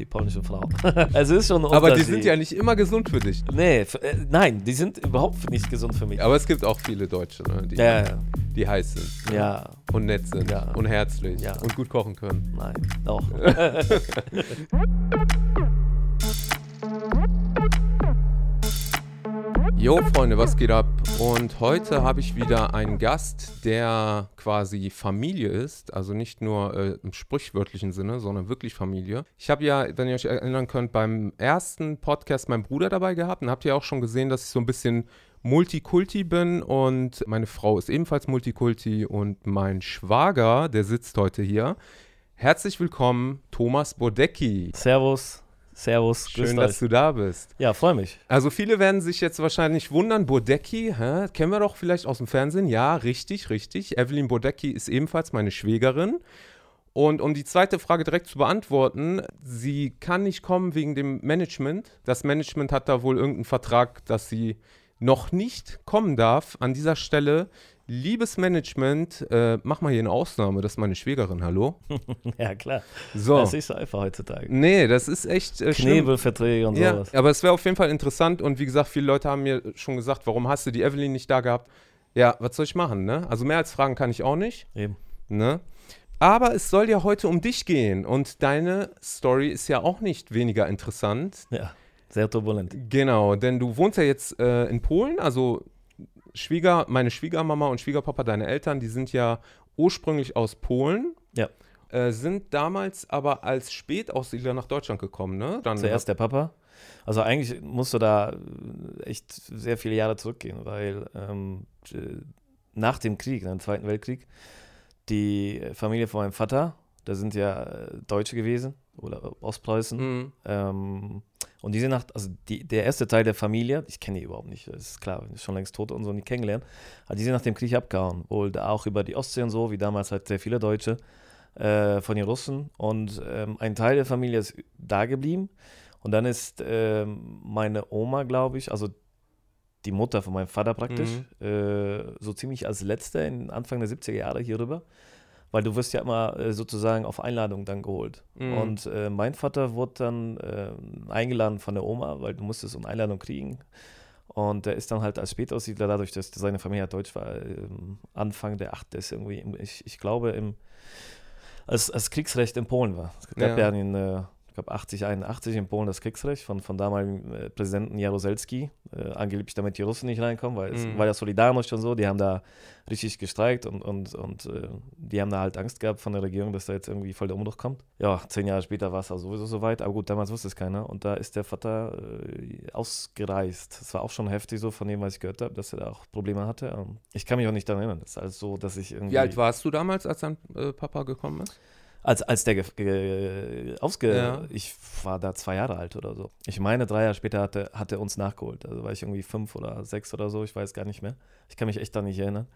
die polnische Frau. es ist schon ein Aber die sind ja nicht immer gesund für dich. Nee, äh, nein, die sind überhaupt nicht gesund für mich. Aber es gibt auch viele Deutsche, ne, die, Ja, ja, die heiß sind ja. und nett sind Ja. und herzlich Ja. und gut kochen können. Nein, doch. Jo, Freunde, was geht ab? Und heute habe ich wieder einen Gast, der quasi Familie ist. Also nicht nur äh, im sprichwörtlichen Sinne, sondern wirklich Familie. Ich habe ja, wenn ihr euch erinnern könnt, beim ersten Podcast meinen Bruder dabei gehabt. Und habt ihr auch schon gesehen, dass ich so ein bisschen Multikulti bin. Und meine Frau ist ebenfalls Multikulti. Und mein Schwager, der sitzt heute hier. Herzlich willkommen, Thomas Bodecki. Servus, Servus, Schön, dass du da bist. Ja, freue mich. Also viele werden sich jetzt wahrscheinlich wundern, Bodecki, hä? kennen wir doch vielleicht aus dem Fernsehen? Ja, richtig, richtig. Evelyn Bodecki ist ebenfalls meine Schwägerin. Und um die zweite Frage direkt zu beantworten, sie kann nicht kommen wegen dem Management. Das Management hat da wohl irgendeinen Vertrag, dass sie noch nicht kommen darf. An dieser Stelle, liebes Management, äh, mach mal hier eine Ausnahme, das ist meine Schwägerin, hallo? Ja, klar. So. Das ist einfach heutzutage. Nee, das ist echt äh. Knebelverträge und Ja, sowas. aber es wäre auf jeden Fall interessant und wie gesagt, viele Leute haben mir schon gesagt, warum hast du die Evelyn nicht da gehabt? Ja, was soll ich machen, ne? Also mehr als fragen kann ich auch nicht, Eben. ne? Aber es soll ja heute um dich gehen und deine Story ist ja auch nicht weniger interessant. Ja, sehr turbulent. Genau, denn du wohnst ja jetzt äh, in Polen, also Schwieger, meine Schwiegermama und Schwiegerpapa, deine Eltern, die sind ja ursprünglich aus Polen. Ja. Äh, sind damals aber als Spätaussiedler nach Deutschland gekommen, ne? Dann Zuerst der Papa. Also eigentlich musst du da äh, echt sehr viele Jahre zurückgehen, weil ähm, äh, nach dem Krieg, nach dem Zweiten Weltkrieg, die Familie von meinem Vater, da sind ja äh, Deutsche gewesen oder Ostpreußen. Mhm. Ähm, und die sind nach, also die, der erste Teil der Familie, ich kenne die überhaupt nicht, das ist klar, ist schon längst tot und so nie kennengelernt, aber die sind nach dem Krieg abgehauen. Wohl auch über die Ostsee und so, wie damals halt sehr viele Deutsche äh, von den Russen. Und ähm, ein Teil der Familie ist da geblieben. Und dann ist ähm, meine Oma, glaube ich, also die Mutter von meinem Vater praktisch, äh, so ziemlich als letzte in Anfang der 70er Jahre hier rüber. Weil du wirst ja immer äh, sozusagen auf Einladung dann geholt. Mhm. Und äh, mein Vater wurde dann äh, eingeladen von der Oma, weil du musstest eine Einladung kriegen. Und er ist dann halt als Spätaussiedler, dadurch, dass seine Familie halt deutsch war, ähm, Anfang der 8. ist irgendwie, im, ich, ich glaube, im, als, als Kriegsrecht in Polen war. Es gab Ja. ja, in, äh, ich glaube, 80, 81 in Polen das Kriegsrecht von, von damaligen äh, Präsidenten Jaroselski, äh, angeblich damit die Russen nicht reinkommen, weil es Mhm. war ja Solidarność und so, die haben da richtig gestreikt und, und, und äh, die haben da halt Angst gehabt von der Regierung, dass da jetzt irgendwie voll der Umbruch kommt. Ja, zehn Jahre später war es also sowieso soweit, aber gut, damals wusste es keiner und da ist der Vater äh, ausgereist. Das war auch schon heftig so von dem, was ich gehört habe, dass er da auch Probleme hatte. Ähm, ich kann mich auch nicht daran erinnern, das ist alles so, dass ich irgendwie... Wie alt warst du damals, als dein äh, Papa gekommen ist? Als, als der ge- ge ausge... Ja. Ich war da zwei Jahre alt oder so. Ich meine, drei Jahre später hat er, hat er uns nachgeholt. Also war ich irgendwie fünf oder sechs oder so, ich weiß gar nicht mehr. Ich kann mich echt da nicht erinnern.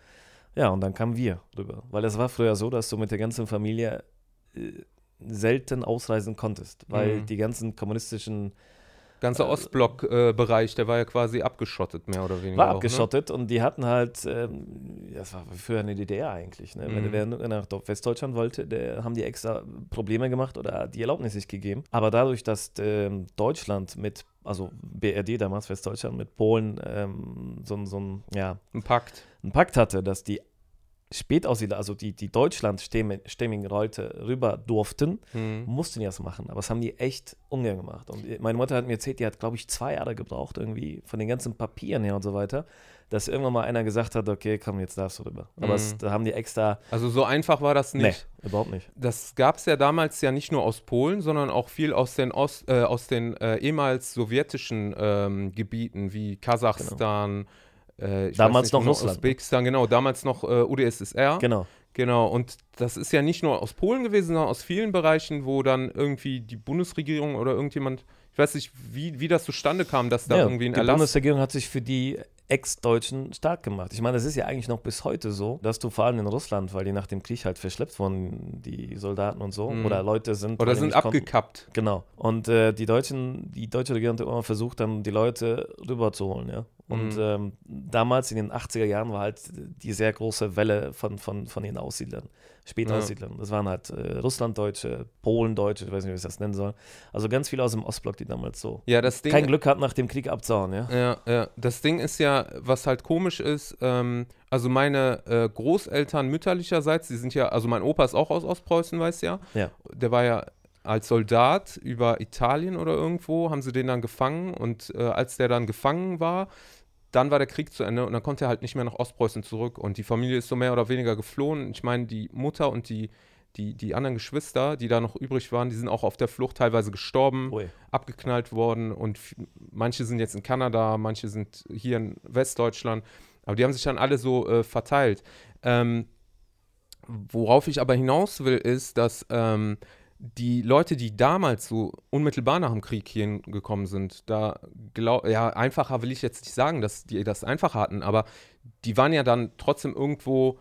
Ja, und dann kamen wir rüber. Weil es war früher so, dass du mit der ganzen Familie äh, selten ausreisen konntest. Weil Mhm. die ganzen kommunistischen Ganzer Äh, Ostblock-Bereich, der war ja quasi abgeschottet, mehr oder weniger. war auch, ne? abgeschottet und die hatten halt, ähm, das war früher eine DDR eigentlich. Ne? Mhm. Wenn wer nach Westdeutschland wollte, der haben die extra Probleme gemacht oder die Erlaubnis nicht gegeben. Aber dadurch, dass ähm, Deutschland mit, also BRD damals, Westdeutschland, mit Polen ähm, so, ein- so ein, ja, Ein Pakt. einen Pakt hatte, dass die Spätaussiedler, also die, die deutschlandstämmigen Leute rüber durften, Mhm. mussten die das machen, aber das haben die echt ungern gemacht. Und meine Mutter hat mir erzählt, die hat, glaube ich, zwei Jahre gebraucht, irgendwie von den ganzen Papieren her und so weiter, dass irgendwann mal einer gesagt hat, okay, komm, jetzt darfst du rüber. Aber Mhm. es, da haben die extra, Also so einfach war das nicht. nee, überhaupt nicht. Das gab es ja damals ja nicht nur aus Polen, sondern auch viel aus den, Ost, äh, aus den äh, ehemals sowjetischen ähm, Gebieten wie Kasachstan, äh, Damals nicht, noch Russland. Usbekistan, genau, damals noch äh, UdSSR. Genau. Genau, und das ist ja nicht nur aus Polen gewesen, sondern aus vielen Bereichen, wo dann irgendwie die Bundesregierung oder irgendjemand, ich weiß nicht, wie, wie das zustande kam, dass da Ja, irgendwie ein die Erlass. Bundesregierung hat sich für die Ex-Deutschen stark gemacht. Ich meine, das ist ja eigentlich noch bis heute so, dass du vor allem in Russland, weil die nach dem Krieg halt verschleppt wurden, die Soldaten und so, Mhm. oder Leute sind. oder die sind nicht konnten. abgekappt. Genau. Und äh, die Deutschen, die deutsche Regierung hat immer versucht, dann die Leute rüberzuholen, ja. Und Mhm. ähm, damals in den 80er Jahren war halt die sehr große Welle von, von, von den Aussiedlern, Spätaussiedlern. Das waren halt äh, Russlanddeutsche, Polendeutsche, ich weiß nicht, wie ich das nennen soll. Also ganz viele aus dem Ostblock, die damals so Ja, das Ding. kein Glück hatten, nach dem Krieg abzuhauen, ja. Ja, ja. Das Ding ist ja, was halt komisch ist, ähm, also meine äh, Großeltern mütterlicherseits, die sind ja, also mein Opa ist auch aus Ostpreußen, weißt du ja. Ja. Der war ja als Soldat über Italien oder irgendwo, haben sie den dann gefangen und äh, als der dann gefangen war, dann war der Krieg zu Ende und dann konnte er halt nicht mehr nach Ostpreußen zurück und die Familie ist so mehr oder weniger geflohen. Ich meine, die Mutter und die, die, die anderen Geschwister, die da noch übrig waren, die sind auch auf der Flucht teilweise gestorben Ui. abgeknallt worden und manche sind jetzt in Kanada, manche sind hier in Westdeutschland, aber die haben sich dann alle so äh, verteilt. Ähm, worauf ich aber hinaus will, ist, dass ähm, die Leute, die damals so unmittelbar nach dem Krieg hier gekommen sind, da glaub, ja, einfacher will ich jetzt nicht sagen, dass die das einfacher hatten, aber die waren ja dann trotzdem irgendwo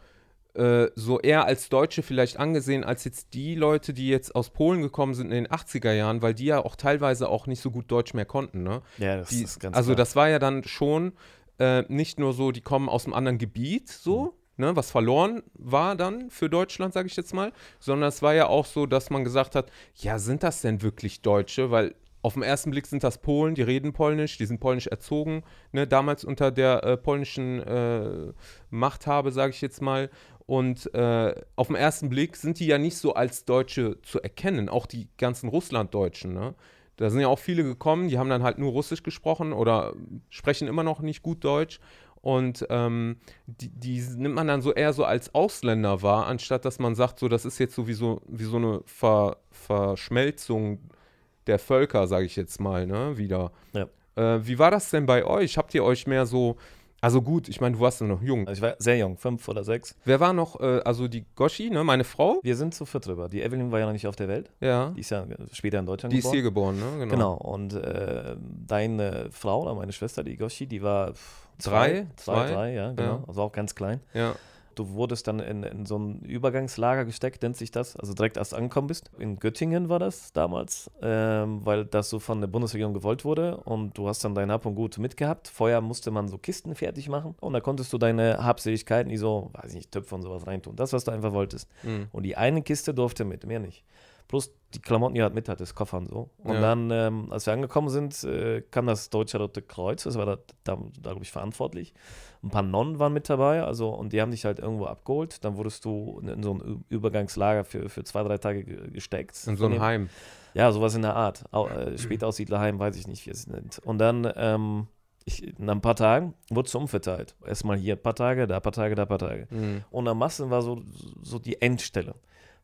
äh, so eher als Deutsche vielleicht angesehen, als jetzt die Leute, die jetzt aus Polen gekommen sind in den 80er Jahren, weil die ja auch teilweise auch nicht so gut Deutsch mehr konnten, ne? Ja, das Die, ist ganz also klar. das war ja dann schon äh, nicht nur so, die kommen aus einem anderen Gebiet, so, ne, was verloren war dann für Deutschland, sage ich jetzt mal, sondern es war ja auch so, dass man gesagt hat, ja, sind das denn wirklich Deutsche? Weil auf den ersten Blick sind das Polen, die reden Polnisch, die sind polnisch erzogen, ne, damals unter der äh, polnischen äh, Machthabe, sage ich jetzt mal. Und äh, auf den ersten Blick sind die ja nicht so als Deutsche zu erkennen, auch die ganzen Russlanddeutschen, ne? Da sind ja auch viele gekommen, die haben dann halt nur Russisch gesprochen oder sprechen immer noch nicht gut Deutsch. Und ähm, die, die nimmt man dann so eher so als Ausländer wahr, anstatt dass man sagt, so, das ist jetzt sowieso wie so eine Ver, Verschmelzung der Völker, sage ich jetzt mal, ne, wieder. Ja. Äh, wie war das denn bei euch? Habt ihr euch mehr so, also gut, ich meine, du warst ja noch jung. Also ich war sehr jung, fünf oder sechs. Wer war noch, äh, also die Goshi, ne, meine Frau? Wir sind zu viert drüber. Die Evelyn war ja noch nicht auf der Welt. Ja. Die ist ja später in Deutschland Die ist geboren. hier geboren, ne? Genau. Genau. Und äh, deine Frau oder meine Schwester, die Goshi, die war pff, Drei? zwei, Zwei? drei, ja, genau. Ja. Also auch ganz klein. Ja. Du wurdest dann in, in so ein Übergangslager gesteckt, nennt sich das. Also direkt erst angekommen bist. In Göttingen war das damals, ähm, weil das so von der Bundesregierung gewollt wurde. Und du hast dann dein Hab und Gut mitgehabt. Vorher musste man so Kisten fertig machen. Und da konntest du deine Habseligkeiten, die so, weiß ich nicht, Töpfe und sowas reintun. Das, was du einfach wolltest. Mhm. Und die eine Kiste durfte mit, mehr nicht. Plus die Klamotten, die er halt mit hattest, Koffer und so. Und Ja. dann, ähm, als wir angekommen sind, äh, kam das Deutsche Rote Kreuz, das war da, da, da glaube ich, verantwortlich. Ein paar Nonnen waren mit dabei, also und die haben dich halt irgendwo abgeholt. Dann wurdest du in, in so ein Übergangslager für, für zwei, drei Tage ge- gesteckt. In so ein Heim. Ja, sowas in der Art. Au, äh, Spätaussiedlerheim, weiß ich nicht, wie es nennt. Und dann, ähm, ich, nach ein paar Tagen, wurdest du umverteilt. Erstmal hier ein paar Tage, da ein paar Tage, da ein paar Tage. Mhm. Und am Massen war so, so die Endstelle.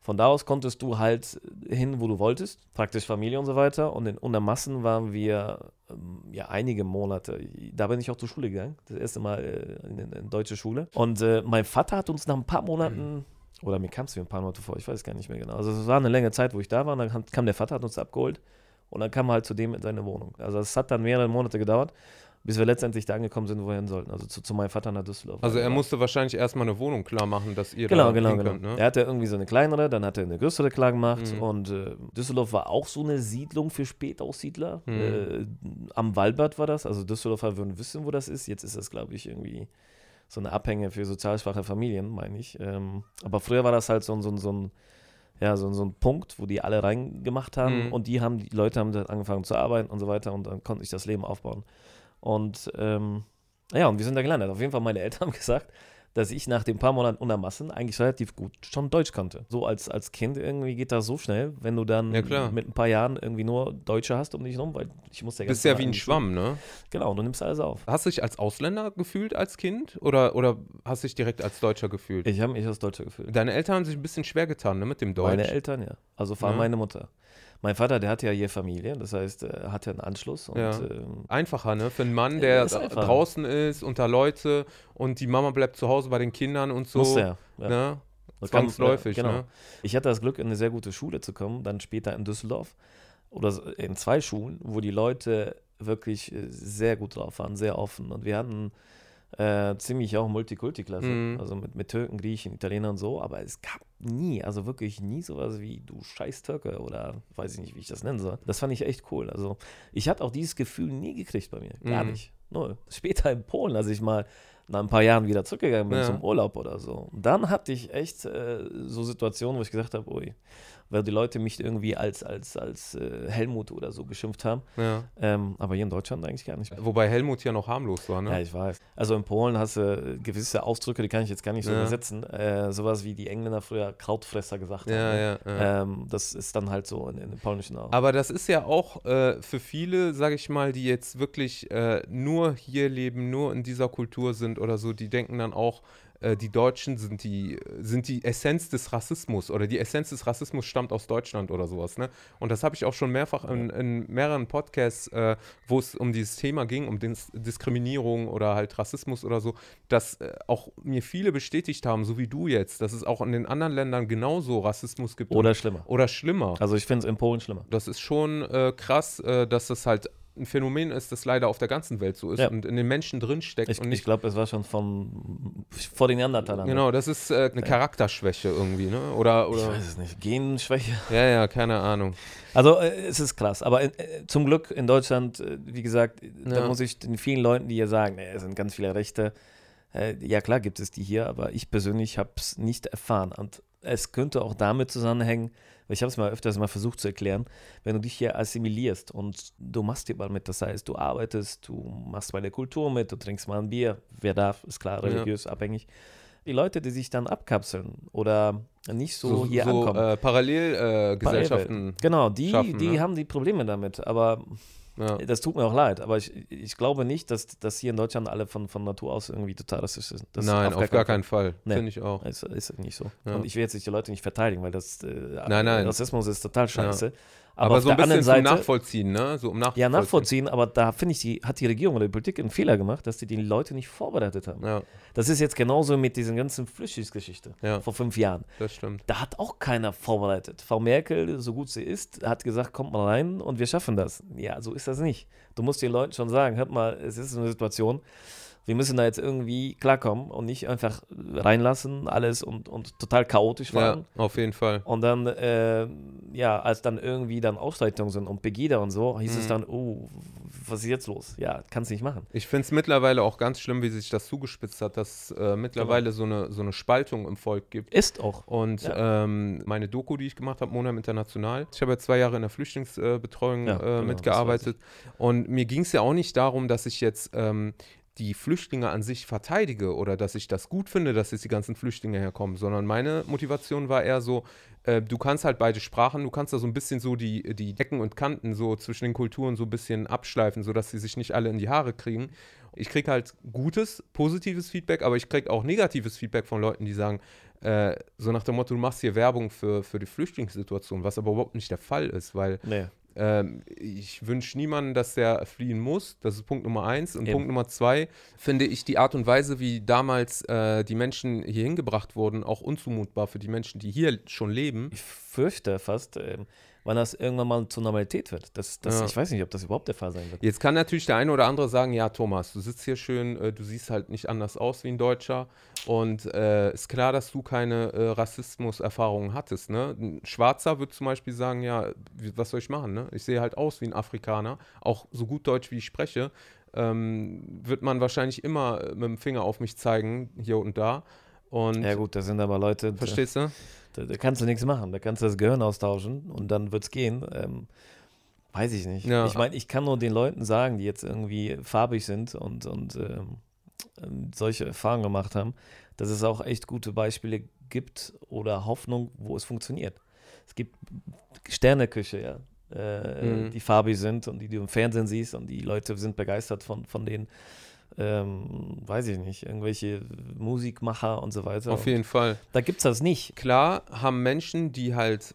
Von da aus konntest du halt hin, wo du wolltest, praktisch Familie und so weiter. Und in Untermassen waren wir ähm, ja einige Monate. Da bin ich auch zur Schule gegangen, das erste Mal äh, in, in, deutsche Schule. Und äh, mein Vater hat uns nach ein paar Monaten, oder mir kam es wie ein paar Monate vor, ich weiß gar nicht mehr genau. Also es war eine längere Zeit, wo ich da war. Und dann kam- kam der Vater, hat uns abgeholt. Und dann kam er halt zu dem in seine Wohnung. Also es hat dann mehrere Monate gedauert, bis wir letztendlich da angekommen sind, wo wir hin sollten. Also zu, zu meinem Vater nach Düsseldorf. Also er Ja. musste wahrscheinlich erstmal eine Wohnung klar machen, dass ihr Genau, da genau, genau. könnt, ne? Er hatte irgendwie so eine kleinere, dann hat er eine größere klar gemacht Mhm. und äh, Düsseldorf war auch so eine Siedlung für Spätaussiedler. Mhm. Äh, am Walbert war das, also Düsseldorfer würden wissen, wo das ist. Jetzt ist das, glaube ich, irgendwie so eine Abhänge für sozial schwache Familien, meine ich. Ähm, aber früher war das halt so, ein- so, so ein ja, so, so ein Punkt, wo die alle reingemacht haben Mhm. und die haben, die Leute haben angefangen zu arbeiten und so weiter und dann konnte ich das Leben aufbauen. Und ähm, ja, und wir sind da gelandet. Auf jeden Fall, meine Eltern haben gesagt, dass ich nach den paar Monaten unter Massen eigentlich relativ gut schon Deutsch konnte. So als, als Kind irgendwie geht das so schnell, wenn du dann Ja, mit ein paar Jahren irgendwie nur Deutsche hast um dich rum, weil ich muss ja Bist ja wie ein Schwamm, ne? Genau, du nimmst alles auf. Hast du dich als Ausländer gefühlt als Kind oder, oder hast du dich direkt als Deutscher gefühlt? Ich habe mich als Deutscher gefühlt. Deine Eltern haben sich ein bisschen schwer getan, ne, mit dem Deutsch. Meine Eltern, ja. Also vor allem Ja. meine Mutter. Mein Vater, der hat ja hier Familie, das heißt, er hat ja einen Anschluss und Ja. ähm, Einfacher, ne? Für einen Mann, der ist draußen ist, unter Leute und die Mama bleibt zu Hause bei den Kindern und so. musste er. Ja. Ne? Das Zwangsläufig, ja, genau. ne? Ich hatte das Glück, in eine sehr gute Schule zu kommen, dann später in Düsseldorf oder in zwei Schulen, wo die Leute wirklich äh, sehr gut drauf waren, sehr offen. Und wir hatten äh, ziemlich auch Multikulti-Klasse, Mhm. also mit, mit Türken, Griechen, Italienern und so, aber es gab nie, also wirklich nie sowas wie du scheiß Türke oder weiß ich nicht, wie ich das nennen soll. Das fand ich echt cool. Also ich hatte auch dieses Gefühl nie gekriegt bei mir, gar Mhm. nicht. null. Später in Polen, als ich mal nach ein paar Jahren wieder zurückgegangen bin Ja. zum Urlaub oder so. Dann hatte ich echt äh, so Situationen, wo ich gesagt habe, ui, weil die Leute mich irgendwie als, als, als äh, Helmut oder so beschimpft haben. Ja. Ähm, aber hier in Deutschland eigentlich gar nicht. Wobei Helmut ja noch harmlos war, ne? Ja, ich weiß. Also in Polen hast du gewisse Ausdrücke, die kann ich jetzt gar nicht so Ja. übersetzen. Äh, sowas wie die Engländer früher Krautfresser gesagt Ja, haben. ne? ja, ja. Ähm, das ist dann halt so in, in den polnischen auch. Aber das ist ja auch äh, für viele, sage ich mal, die jetzt wirklich äh, nur hier leben, nur in dieser Kultur sind oder so, die denken dann auch, die Deutschen sind die, sind die Essenz des Rassismus oder die Essenz des Rassismus stammt aus Deutschland oder sowas. Ne? Und das habe ich auch schon mehrfach in, in mehreren Podcasts, äh, wo es um dieses Thema ging, um Dis Diskriminierung oder halt Rassismus oder so, dass äh, auch mir viele bestätigt haben, so wie du jetzt, dass es auch in den anderen Ländern genauso Rassismus gibt oder schlimmer. oder schlimmer. Also ich finde es in Polen schlimmer. Das ist schon äh, krass, äh, dass das halt ein Phänomen ist, das leider auf der ganzen Welt so ist Ja. und in den Menschen drinsteckt. Ich, und ich glaube, es war schon von vor den Neandertalern. ne? genau, das ist äh, eine Charakterschwäche irgendwie, ne? Oder, Ich oder weiß es nicht. Genschwäche. ja, ja, keine Ahnung. Also äh, es ist krass. Aber äh, zum Glück in Deutschland, äh, wie gesagt, da Ja. muss ich den vielen Leuten, die hier sagen, es sind ganz viele Rechte. Äh, ja klar gibt es die hier, aber ich persönlich habe es nicht erfahren. Und es könnte auch damit zusammenhängen, ich habe es mal öfters mal versucht zu erklären, wenn du dich hier assimilierst und du machst hier mal mit, das heißt, du arbeitest, du machst bei der Kultur mit, du trinkst mal ein Bier, wer darf, ist klar, Ja. religiös abhängig. Die Leute, die sich dann abkapseln oder nicht so, So, hier so ankommen. äh, Parallelgesellschaften. Genau, die, schaffen, die ne? haben die Probleme damit, aber ja. das tut mir auch leid. Aber ich, ich glaube nicht, dass, dass hier in Deutschland alle von, von Natur aus irgendwie total rassistisch sind. Das Nein, auf gar keinen Fall. Nee. Finde ich auch. Ist, ist nicht so. Ja. Und ich will jetzt nicht die Leute nicht verteidigen, weil das äh, Nein, nein. Rassismus ist total scheiße. Aber, Aber, so ein bisschen Seite, Nachvollziehen, ne? So um nachvollziehen. ja, nachvollziehen, aber da finde ich, die, hat die Regierung oder die Politik einen Fehler gemacht, dass die die Leute nicht vorbereitet haben. Ja, Das ist jetzt genauso mit diesen ganzen Flüchtlingsgeschichte Ja. vor fünf Jahren. das stimmt. Da hat auch keiner vorbereitet. Frau Merkel, so gut sie ist, hat gesagt, kommt mal rein und wir schaffen das. Ja, so ist das nicht. Du musst den Leuten schon sagen, hört mal, es ist eine Situation, wir müssen da jetzt irgendwie klarkommen und nicht einfach reinlassen, alles und, und total chaotisch Ja, fahren. auf jeden Fall. Und dann, äh, ja, als dann irgendwie dann Ausschreitungen sind und Pegida und so, hieß es Mhm. dann, oh, was ist jetzt los? Ja, kannst nicht machen. Ich finde es mittlerweile auch ganz schlimm, wie sich das zugespitzt hat, dass äh, mittlerweile so, eine, so eine Spaltung im Volk gibt. Ist auch. Und Ja. ähm, meine Doku, die ich gemacht habe, Monam International, ich habe ja zwei Jahre in der Flüchtlingsbetreuung Ja, äh, genau, mitgearbeitet. Und mir ging es ja auch nicht darum, dass ich jetzt ähm, die Flüchtlinge an sich verteidige oder dass ich das gut finde, dass jetzt die ganzen Flüchtlinge herkommen, sondern meine Motivation war eher so, äh, du kannst halt beide Sprachen, du kannst da so ein bisschen so die, die Ecken und Kanten so zwischen den Kulturen so ein bisschen abschleifen, sodass sie sich nicht alle in die Haare kriegen. Ich kriege halt gutes, positives Feedback, aber ich kriege auch negatives Feedback von Leuten, die sagen, äh, so nach dem Motto, du machst hier Werbung für, für die Flüchtlingssituation, was aber überhaupt nicht der Fall ist, weil Nee. Ähm, ich wünsche niemandem, dass der fliehen muss. Das ist Punkt Nummer eins. Und Eben. Punkt Nummer zwei finde ich die Art und Weise, wie damals äh, die Menschen hier hingebracht wurden, auch unzumutbar für die Menschen, die hier schon leben. Ich fürchte fast, ähm, wann das irgendwann mal zur Normalität wird. Das, das, Ja. Ich weiß nicht, ob das überhaupt der Fall sein wird. Jetzt kann natürlich der eine oder andere sagen, ja, Thomas, du sitzt hier schön, äh, du siehst halt nicht anders aus wie ein Deutscher und äh, ist klar, dass du keine äh, Rassismus-Erfahrungen hattest. Ne? Ein Schwarzer wird zum Beispiel sagen, ja, was soll ich machen? Ne? Ich sehe halt aus wie ein Afrikaner, auch so gut Deutsch, wie ich spreche, ähm, wird man wahrscheinlich immer äh, mit dem Finger auf mich zeigen, hier und da. Und Ja gut, das sind aber Leute, da, verstehst du? da, da kannst du nichts machen. Da kannst du das Gehirn austauschen und dann wird es gehen. Ähm, weiß ich nicht. Ja. Ich meine, ich kann nur den Leuten sagen, die jetzt irgendwie farbig sind und, und ähm, solche Erfahrungen gemacht haben, dass es auch echt gute Beispiele gibt oder Hoffnung, wo es funktioniert. Es gibt Sterneküche, ja. Äh, Mhm. die farbig sind und die du im Fernsehen siehst und die Leute sind begeistert von, von denen, ähm, weiß ich nicht, irgendwelche Musikmacher und so weiter. Auf jeden Fall. Da gibt es das nicht. Klar haben Menschen, die halt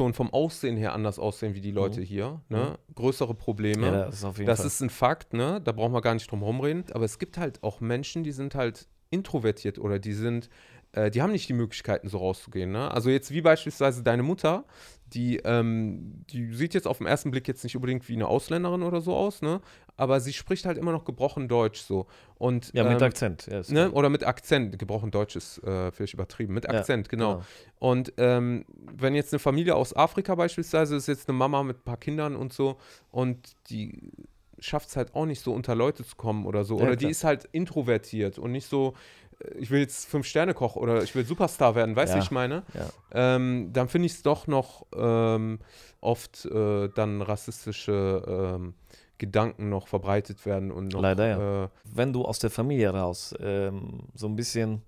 schon vom Aussehen her anders aussehen wie die Leute hier, ne? größere Probleme. Ja, das ist auf jeden das Fall. ist ein Fakt, ne? Da brauchen wir gar nicht drum rumreden. Aber es gibt halt auch Menschen, die sind halt introvertiert oder die sind, äh, die haben nicht die Möglichkeiten, so rauszugehen. Ne? Also jetzt wie beispielsweise deine Mutter, die, ähm, die sieht jetzt auf den ersten Blick jetzt nicht unbedingt wie eine Ausländerin oder so aus, ne? Aber sie spricht halt immer noch gebrochen Deutsch so. Und, ja, mit ähm, Akzent. Ja, ist Ne? Oder mit Akzent. Gebrochen Deutsch ist äh, vielleicht übertrieben. Mit Ja, Akzent, genau. Und ähm, wenn jetzt eine Familie aus Afrika beispielsweise ist, jetzt eine Mama mit ein paar Kindern und so und die schafft es halt auch nicht so unter Leute zu kommen oder so. Ja, oder die klar. ist halt introvertiert und nicht so, ich will jetzt Fünf-Sterne-Koch oder ich will Superstar werden, weißt du, Ja. ich meine? Ja. Ähm, dann finde ich es doch noch ähm, oft äh, dann rassistische ähm, Gedanken noch verbreitet werden und noch. Leider, ja. Äh, Wenn du aus der Familie raus ähm, so ein bisschen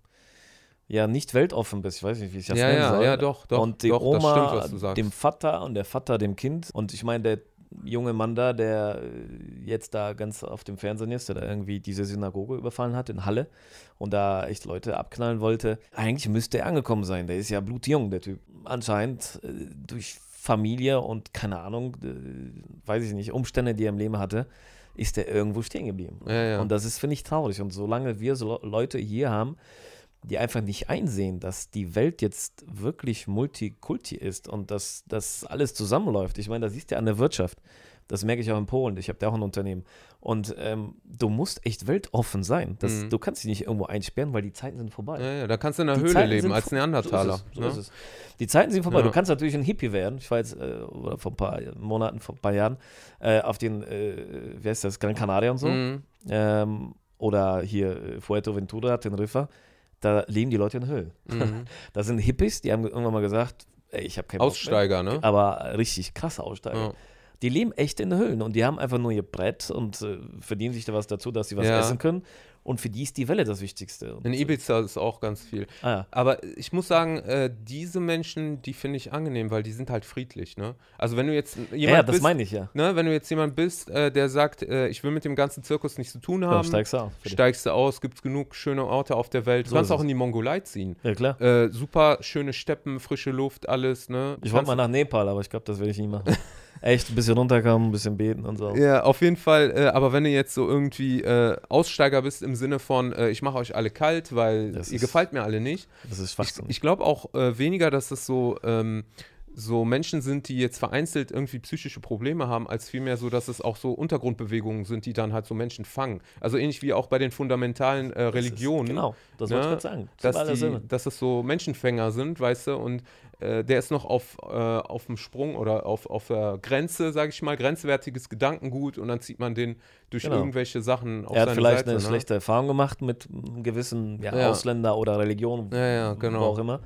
ja nicht weltoffen bist, ich weiß nicht, wie ich das ja, nennen ja, soll. ja, doch, doch. und die doch, Oma stimmt, was du sagst. dem Vater und der Vater dem Kind. Und ich meine, der junge Mann da, der äh, jetzt da ganz auf dem Fernsehen ist, der da irgendwie diese Synagoge überfallen hat in Halle und da echt Leute abknallen wollte, eigentlich müsste er angekommen sein. Der ist ja blutjung, der Typ. Anscheinend äh, durch Familie und keine Ahnung, äh, weiß ich nicht, Umstände, die er im Leben hatte, ist er irgendwo stehen geblieben. Ja, ja. Und das ist, finde ich, traurig. Und solange wir so Le- Leute hier haben, die einfach nicht einsehen, dass die Welt jetzt wirklich Multikulti ist und dass das alles zusammenläuft. Ich meine, da siehst du ja an der Wirtschaft. Das merke ich auch in Polen. Ich habe da auch ein Unternehmen. Und ähm, du musst echt weltoffen sein. Das, Mhm. Du kannst dich nicht irgendwo einsperren, weil die Zeiten sind vorbei. ja, ja, da kannst du in der Die Höhle Zeiten leben als Neandertaler. So ist es. So ne? ist. Die Zeiten sind vorbei. Ja. Du kannst natürlich ein Hippie werden. Ich war jetzt äh, oder vor ein paar Monaten, vor ein paar Jahren äh, auf den, äh, wie heißt das, Gran Canaria und so. Mhm. Ähm, oder hier äh, Fuerteventura, Teneriffa. Da leben die Leute in Höhlen. Mhm. Da sind Hippies, die haben irgendwann mal gesagt, ey, ich habe keinen. Aussteiger, ne? Aber richtig krasse Aussteiger. Ja. Die leben echt in Höhlen und die haben einfach nur ihr Brett und äh, verdienen sich da was dazu, dass sie was Ja. essen können. Und für die ist die Welle das Wichtigste. In Ibiza ist auch ganz viel. ah, ja. Aber ich muss sagen, äh, diese Menschen, die finde ich angenehm, weil die sind halt friedlich, ne? Also wenn du jetzt jemand ja, ja, das bist, meine ich ja. ne, wenn du jetzt jemand bist, äh, der sagt, äh, ich will mit dem ganzen Zirkus nichts zu tun haben, steigst du auf. steigst du aus, gibt es genug schöne Orte auf der Welt. Du So kannst auch in die Mongolei ziehen. Ja, klar. Äh, super schöne Steppen, frische Luft, alles, ne? Ich wollte mal nach Nepal, aber ich glaube, das werde ich nie machen. Echt ein bisschen runterkommen, ein bisschen beten und so. Ja, auf jeden Fall. Äh, aber wenn du jetzt so irgendwie äh, Aussteiger bist im Sinne von, äh, ich mache euch alle kalt, weil Das ihr ist- gefällt mir alle nicht. Das ist Ich, Schwachsinn. ich glaube auch äh, weniger, dass es so, ähm, so Menschen sind, die jetzt vereinzelt irgendwie psychische Probleme haben, als vielmehr so, dass es auch so Untergrundbewegungen sind, die dann halt so Menschen fangen. Also ähnlich wie auch bei den fundamentalen äh, Das ist- Religionen. Genau, das ne, wollte ich gerade sagen. Das dass, die, dass es so Menschenfänger sind, weißt du, und äh, der ist noch auf, äh, auf dem Sprung oder auf, auf der Grenze, sage ich mal, grenzwertiges Gedankengut und dann zieht man den durch Genau. irgendwelche Sachen auf Er hat seine vielleicht Seite. eine ne? schlechte Erfahrung gemacht mit einem gewissen ja, Ja. Ausländer oder Religion, Ja, ja, genau. wo auch immer.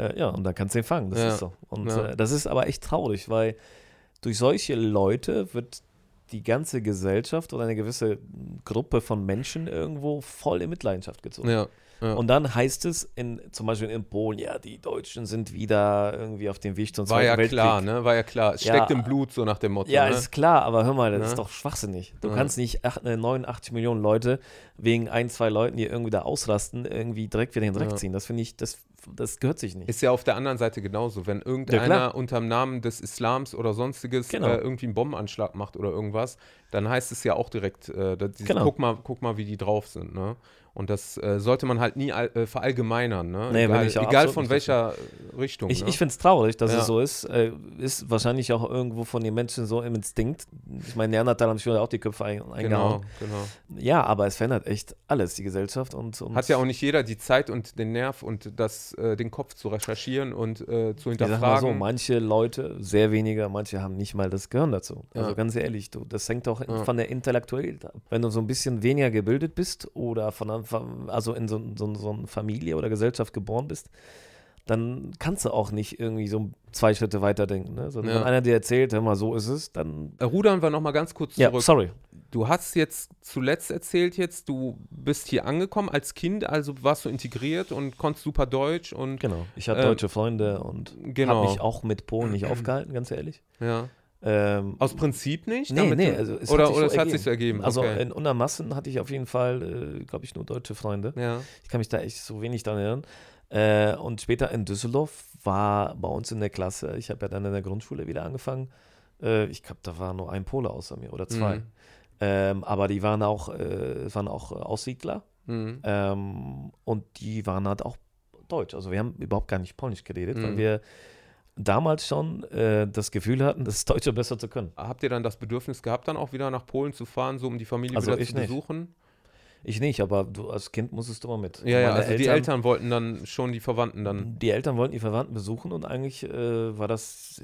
Äh, ja, und dann kannst du ihn fangen, das Ja. ist so. Und Ja. äh, das ist aber echt traurig, weil durch solche Leute wird die ganze Gesellschaft oder eine gewisse Gruppe von Menschen irgendwo voll in Mitleidenschaft gezogen. Ja, ja. Und dann heißt es in, zum Beispiel in Polen, ja, die Deutschen sind wieder irgendwie auf dem Weg zum War Zweiten ja Weltkrieg. klar, ne? War ja klar. Es Ja. steckt im Blut, so nach dem Motto. Ja, ne? ist klar, aber hör mal, das ist doch schwachsinnig. Du kannst nicht acht, äh, 89 Millionen Leute wegen ein, zwei Leuten, die irgendwie da ausrasten, irgendwie direkt wieder in den Dreck ziehen. Das finde ich, das, das gehört sich nicht. Ist ja auf der anderen Seite genauso. Wenn irgendeiner klar. unterm Namen des Islams oder sonstiges Genau. äh, irgendwie einen Bombenanschlag macht oder irgendwas, dann heißt es ja auch direkt, äh, dieses, Genau. guck, mal, guck mal, wie die drauf sind. Ne? Und das äh, sollte man halt nie all, äh, verallgemeinern. Ne? Nee, egal egal von welcher Richtung. Ich, ne? ich finde es traurig, dass Ja. es so ist. Äh, ist wahrscheinlich auch irgendwo von den Menschen so im Instinkt. Ich meine, Neandertaler haben schon auch die Köpfe ein, genau, eingehauen. genau. Ja, aber es verändert echt alles, die Gesellschaft. Und, und Hat ja auch nicht jeder die Zeit und den Nerv und das, äh, den Kopf zu recherchieren und äh, zu Ich sag mal so, hinterfragen. manche Leute, sehr weniger, manche haben nicht mal das Gehirn dazu. Also Ja. ganz ehrlich, du, das hängt auch Ja. von der Intellektualität ab. Wenn du so ein bisschen weniger gebildet bist oder von also in so, so, so einer Familie oder Gesellschaft geboren bist, dann kannst du auch nicht irgendwie so zwei Schritte weiter denken. Ne? Sondern Ja. wenn einer dir erzählt, hör mal, so ist es, dann. Äh, Rudern wir nochmal ganz kurz Ja, zurück. sorry. Du hast jetzt zuletzt erzählt jetzt, du bist hier angekommen als Kind, also warst du integriert und konntest super Deutsch und Genau. Ich hatte Ähm, deutsche Freunde und genau. habe mich auch mit Polen nicht aufgehalten, ganz ehrlich. ja. Ähm, Aus Prinzip nicht? Nee, nee, also es oder hat sich oder so es hat ergeben. sich so ergeben. Also okay. in Untermassen hatte ich auf jeden Fall, äh, glaube ich, nur deutsche Freunde. ja. Ich kann mich da echt so wenig daran erinnern. Äh, und später in Düsseldorf war bei uns in der Klasse, ich habe ja dann in der Grundschule wieder angefangen. Äh, ich glaube, da war nur ein Pole außer mir oder zwei. Mhm. Ähm, aber die waren auch, äh, waren auch äh, Aussiedler Mhm. ähm, und die waren halt auch Deutsch. Also wir haben überhaupt gar nicht Polnisch geredet, weil Mhm. wir damals schon äh, das Gefühl hatten, das Deutsche besser zu können. Habt ihr dann das Bedürfnis gehabt, dann auch wieder nach Polen zu fahren, so um die Familie Also wieder zu nicht. Ich nicht, aber du als Kind musstest du immer mit. Ja, ja, also die Eltern wollten dann schon die Verwandten dann. Die Eltern wollten die Verwandten besuchen und eigentlich äh, war das,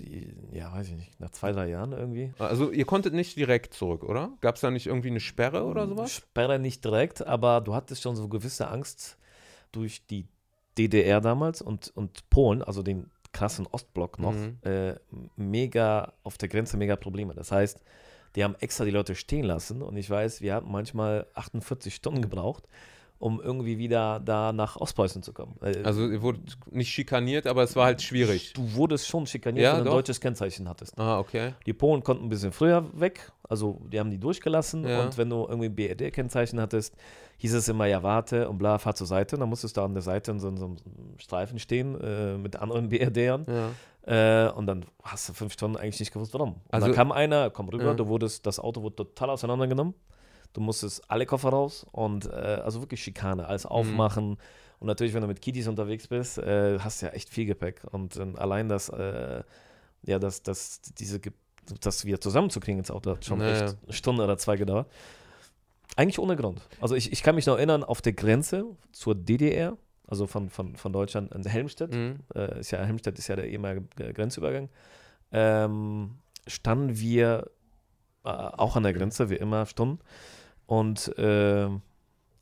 ja, weiß ich nicht, nach zwei, drei Jahren irgendwie. Also ihr konntet nicht direkt zurück, oder? Gab es da nicht irgendwie eine Sperre oder sowas? Sperre nicht direkt, aber du hattest schon so gewisse Angst durch die DDR damals und, und Polen, also den krassen Ostblock noch, Mhm. äh, mega auf der Grenze mega Probleme. Das heißt, die haben extra die Leute stehen lassen und ich weiß, wir haben manchmal 48 Stunden gebraucht, um irgendwie wieder da nach Ostpreußen zu kommen. Äh, Also ihr wurdet nicht schikaniert, aber es war halt schwierig. Du wurdest schon schikaniert, Ja, wenn du ein deutsches Kennzeichen hattest. Ah, okay. Die Polen konnten ein bisschen früher weg, also die haben die durchgelassen Ja. und wenn du irgendwie ein BRD-Kennzeichen hattest, hieß es immer, ja warte und bla, fahr zur Seite. Und dann musstest du an der Seite in so, so einem Streifen stehen äh, mit anderen BRDern Ja. Äh, und dann hast du fünf Stunden eigentlich nicht gewusst, warum. Und Also- dann kam einer, komm rüber, Ja. du wurdest, das Auto wurde total auseinandergenommen. Du musstest alle Koffer raus und äh, also wirklich Schikane, Mhm. alles aufmachen. Und natürlich, wenn du mit Kiddies unterwegs bist, äh, hast du ja echt viel Gepäck. Und ähm, allein das, äh, ja, das, das, diese, das wieder zusammenzukriegen ins Auto hat schon Ja, echt eine Stunde oder zwei gedauert. Eigentlich ohne Grund. Also ich, ich kann mich noch erinnern, auf der Grenze zur DDR, also von, von, von Deutschland in Helmstedt, Mhm. äh, ist ja, Helmstedt ist ja der ehemalige Grenzübergang, ähm, standen wir äh, auch an der Grenze, wie immer, Stunden. Und äh,